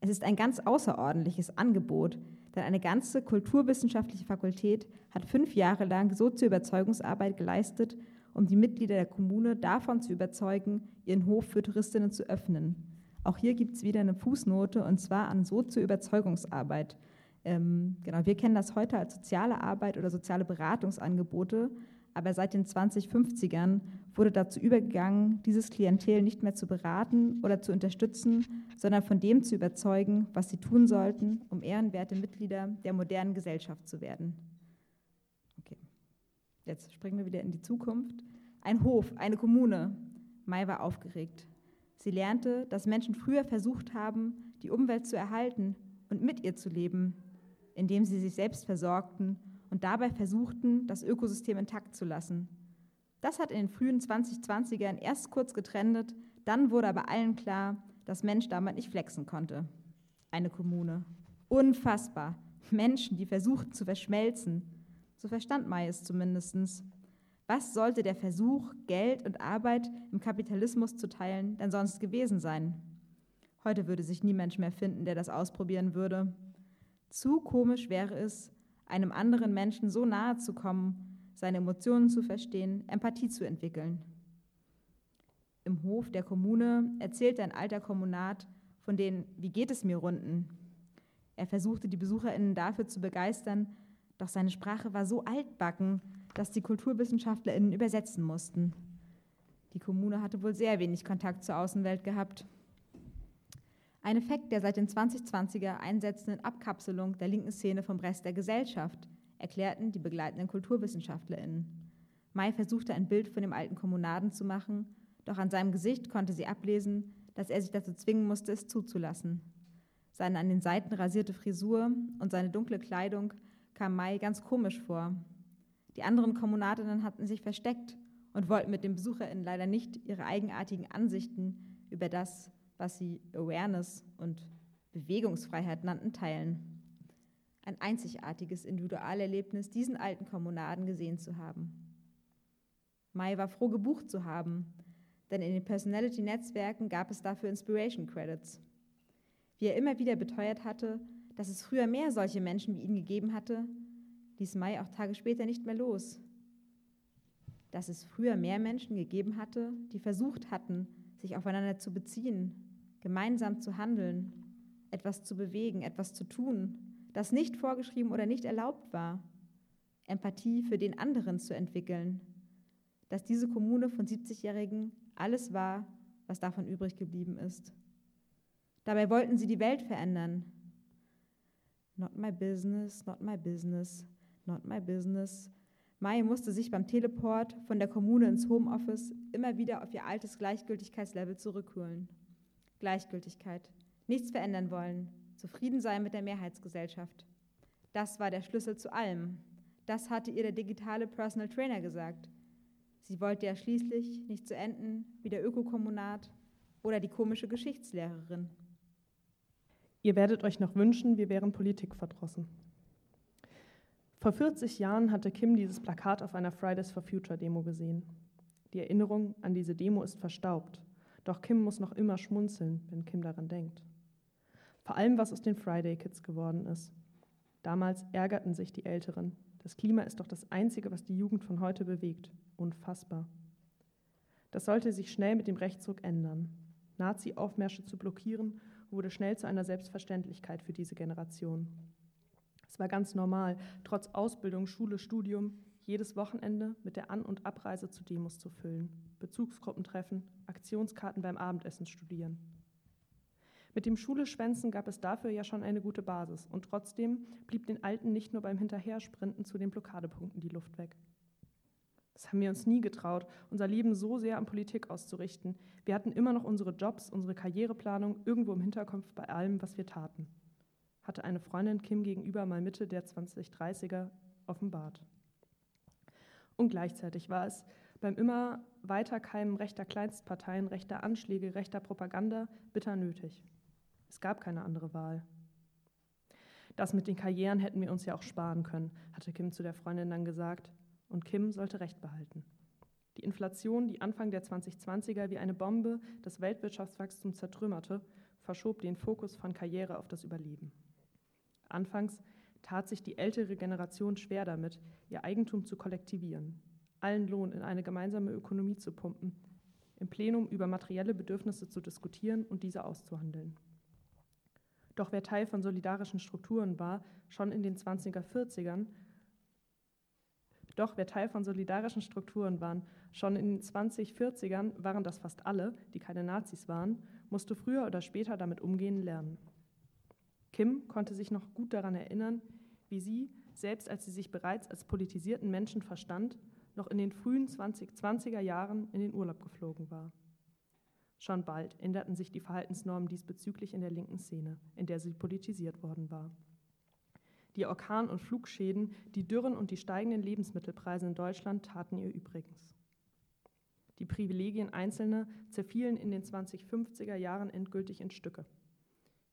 Es ist ein ganz außerordentliches Angebot, denn eine ganze kulturwissenschaftliche Fakultät hat fünf Jahre lang Sozioüberzeugungsarbeit geleistet, um die Mitglieder der Kommune davon zu überzeugen, ihren Hof für Touristinnen zu öffnen. Auch hier gibt es wieder eine Fußnote und zwar an Sozioüberzeugungsarbeit. Ähm, genau, wir kennen das heute als soziale Arbeit oder soziale Beratungsangebote, aber seit den 2050ern wurde dazu übergegangen, dieses Klientel nicht mehr zu beraten oder zu unterstützen, sondern von dem zu überzeugen, was sie tun sollten, um ehrenwerte Mitglieder der modernen Gesellschaft zu werden. Okay, jetzt springen wir wieder in die Zukunft. Ein Hof, eine Kommune. Mai war aufgeregt. Sie lernte, dass Menschen früher versucht haben, die Umwelt zu erhalten und mit ihr zu leben, indem sie sich selbst versorgten und dabei versuchten, das Ökosystem intakt zu lassen. Das hat in den frühen 2020ern erst kurz getrennt, dann wurde aber allen klar, dass Mensch damit nicht flexen konnte. Eine Kommune. Unfassbar. Menschen, die versuchten zu verschmelzen. So verstand May es zumindest. Was sollte der Versuch, Geld und Arbeit im Kapitalismus zu teilen, denn sonst gewesen sein? Heute würde sich nie Mensch mehr finden, der das ausprobieren würde. Zu komisch wäre es, einem anderen Menschen so nahe zu kommen, seine Emotionen zu verstehen, Empathie zu entwickeln. Im Hof der Kommune erzählt ein alter Kommunat von den Wie geht es mir Runden. Er versuchte die BesucherInnen dafür zu begeistern, doch seine Sprache war so altbacken, dass die KulturwissenschaftlerInnen übersetzen mussten. Die Kommune hatte wohl sehr wenig Kontakt zur Außenwelt gehabt. Ein Effekt der seit den 2020er einsetzenden Abkapselung der linken Szene vom Rest der Gesellschaft, erklärten die begleitenden KulturwissenschaftlerInnen. Mai versuchte ein Bild von dem alten Kommunaden zu machen, doch an seinem Gesicht konnte sie ablesen, dass er sich dazu zwingen musste, es zuzulassen. Seine an den Seiten rasierte Frisur und seine dunkle Kleidung kam Mai ganz komisch vor. Die anderen Kommunadinnen hatten sich versteckt und wollten mit den BesucherInnen leider nicht ihre eigenartigen Ansichten über das, was sie Awareness und Bewegungsfreiheit nannten, teilen. ein einzigartiges Individualerlebnis, diesen alten Kommunaden gesehen zu haben. Mai war froh, gebucht zu haben, denn in den Personality-Netzwerken gab es dafür Inspiration Credits. Wie er immer wieder beteuert hatte, dass es früher mehr solche Menschen wie ihn gegeben hatte, ließ Mai auch Tage später nicht mehr los. Dass es früher mehr Menschen gegeben hatte, die versucht hatten, sich aufeinander zu beziehen, gemeinsam zu handeln, etwas zu bewegen, etwas zu tun, das nicht vorgeschrieben oder nicht erlaubt war, Empathie für den anderen zu entwickeln, dass diese Kommune von 70-Jährigen alles war, was davon übrig geblieben ist. Dabei wollten sie die Welt verändern. Not my business, not my business, not my business. Mai musste sich beim Teleport von der Kommune ins Homeoffice immer wieder auf ihr altes Gleichgültigkeitslevel zurückholen. Gleichgültigkeit, nichts verändern wollen, zufrieden sein mit der Mehrheitsgesellschaft. Das war der Schlüssel zu allem. Das hatte ihr der digitale Personal Trainer gesagt. Sie wollte ja schließlich nicht zu enden wie der Ökokommunat oder die komische Geschichtslehrerin. Ihr werdet euch noch wünschen, wir wären politikverdrossen. Vor 40 Jahren hatte Kim dieses Plakat auf einer Fridays for Future Demo gesehen. Die Erinnerung an diese Demo ist verstaubt, doch Kim muss noch immer schmunzeln, wenn Kim daran denkt. Vor allem, was aus den Friday Kids geworden ist. Damals ärgerten sich die Älteren. Das Klima ist doch das Einzige, was die Jugend von heute bewegt. Unfassbar. Das sollte sich schnell mit dem Rechtsruck ändern. Nazi-Aufmärsche zu blockieren, wurde schnell zu einer Selbstverständlichkeit für diese Generation. Es war ganz normal, trotz Ausbildung, Schule, Studium, jedes Wochenende mit der An- und Abreise zu Demos zu füllen, Bezugsgruppen treffen, Aktionskarten beim Abendessen studieren. Mit dem Schuleschwänzen gab es dafür ja schon eine gute Basis und trotzdem blieb den Alten nicht nur beim Hinterhersprinten zu den Blockadepunkten die Luft weg. Das haben wir uns nie getraut, unser Leben so sehr an Politik auszurichten. Wir hatten immer noch unsere Jobs, unsere Karriereplanung irgendwo im Hinterkopf bei allem, was wir taten. Hatte eine Freundin Kim gegenüber mal Mitte der 2030er offenbart. Und gleichzeitig war es beim immer weiter Keimen rechter Kleinstparteien, rechter Anschläge, rechter Propaganda bitter nötig. Es gab keine andere Wahl. Das mit den Karrieren hätten wir uns ja auch sparen können, hatte Kim zu der Freundin dann gesagt und Kim sollte Recht behalten. Die Inflation, die Anfang der 2020er wie eine Bombe das Weltwirtschaftswachstum zertrümmerte, verschob den Fokus von Karriere auf das Überleben. Anfangs tat sich die ältere Generation schwer damit, ihr Eigentum zu kollektivieren, allen Lohn in eine gemeinsame Ökonomie zu pumpen, im Plenum über materielle Bedürfnisse zu diskutieren und diese auszuhandeln. Doch wer Teil von solidarischen Strukturen war, schon in den 20er, 40ern, doch wer Teil von solidarischen Strukturen waren, schon in den 2040ern waren das fast alle, die keine Nazis waren, musste früher oder später damit umgehen lernen. Kim konnte sich noch gut daran erinnern, wie sie, selbst als sie sich bereits als politisierten Menschen verstand, noch in den frühen 2020er Jahren in den Urlaub geflogen war. Schon bald änderten sich die Verhaltensnormen diesbezüglich in der linken Szene, in der sie politisiert worden war. Die Orkan- und Flugschäden, die Dürren und die steigenden Lebensmittelpreise in Deutschland taten ihr übrigens. Die Privilegien Einzelner zerfielen in den 2050er Jahren endgültig in Stücke.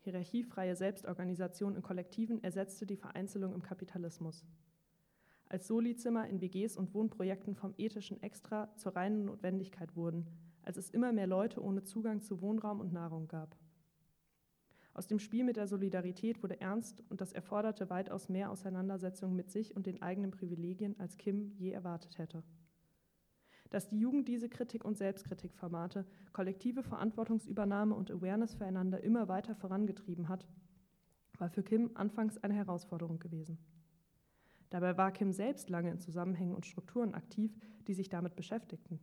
Hierarchiefreie Selbstorganisation in Kollektiven ersetzte die Vereinzelung im Kapitalismus. Als Solizimmer in WGs und Wohnprojekten vom ethischen Extra zur reinen Notwendigkeit wurden, als es immer mehr Leute ohne Zugang zu Wohnraum und Nahrung gab. Aus dem Spiel mit der Solidarität wurde ernst und das erforderte weitaus mehr Auseinandersetzung mit sich und den eigenen Privilegien, als Kim je erwartet hätte. Dass die Jugend diese Kritik und Selbstkritikformate, kollektive Verantwortungsübernahme und Awareness füreinander immer weiter vorangetrieben hat, war für Kim anfangs eine Herausforderung gewesen. Dabei war Kim selbst lange in Zusammenhängen und Strukturen aktiv, die sich damit beschäftigten.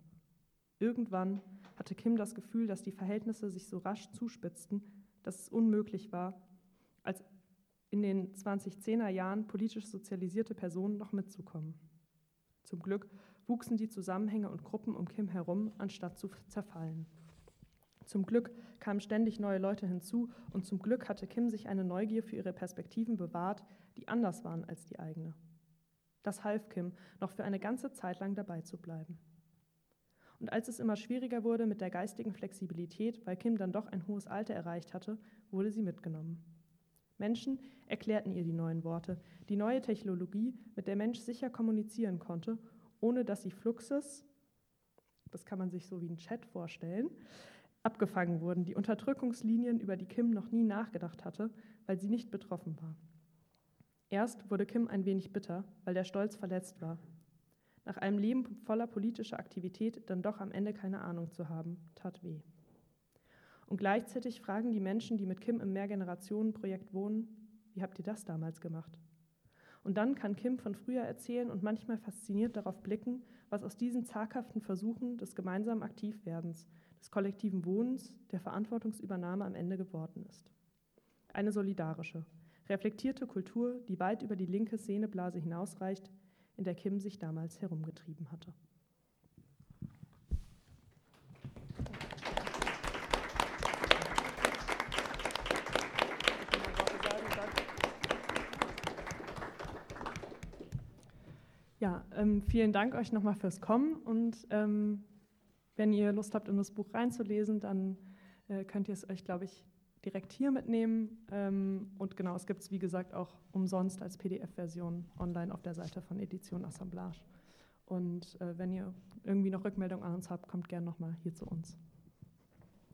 Irgendwann hatte Kim das Gefühl, dass die Verhältnisse sich so rasch zuspitzten, dass es unmöglich war, als in den 2010er Jahren politisch sozialisierte Personen noch mitzukommen. Zum Glück wuchsen die Zusammenhänge und Gruppen um Kim herum, anstatt zu zerfallen. Zum Glück kamen ständig neue Leute hinzu und zum Glück hatte Kim sich eine Neugier für ihre Perspektiven bewahrt, die anders waren als die eigene. Das half Kim, noch für eine ganze Zeit lang dabei zu bleiben. Und als es immer schwieriger wurde mit der geistigen Flexibilität, weil Kim dann doch ein hohes Alter erreicht hatte, wurde sie mitgenommen. Menschen erklärten ihr die neuen Worte, die neue Technologie, mit der Mensch sicher kommunizieren konnte, ohne dass sie Fluxes, das kann man sich so wie ein Chat vorstellen, abgefangen wurden, die Unterdrückungslinien, über die Kim noch nie nachgedacht hatte, weil sie nicht betroffen war. Erst wurde Kim ein wenig bitter, weil der Stolz verletzt war. Nach einem Leben voller politischer Aktivität dann doch am Ende keine Ahnung zu haben, tat weh. Und gleichzeitig fragen die Menschen, die mit Kim im Mehrgenerationenprojekt wohnen, wie habt ihr das damals gemacht? Und dann kann Kim von früher erzählen und manchmal fasziniert darauf blicken, was aus diesen zaghaften Versuchen des gemeinsamen Aktivwerdens, des kollektiven Wohnens, der Verantwortungsübernahme am Ende geworden ist. Eine solidarische, reflektierte Kultur, die weit über die linke Szeneblase hinausreicht, in der Kim sich damals herumgetrieben hatte. Ja, ähm, vielen Dank euch nochmal fürs Kommen und ähm, wenn ihr Lust habt, in das Buch reinzulesen, dann äh, könnt ihr es euch, glaube ich, direkt hier mitnehmen. Ähm, und genau, es gibt es, wie gesagt, auch umsonst als PDF-Version online auf der Seite von Edition Assemblage. Und äh, wenn ihr irgendwie noch Rückmeldung an uns habt, kommt gerne nochmal hier zu uns.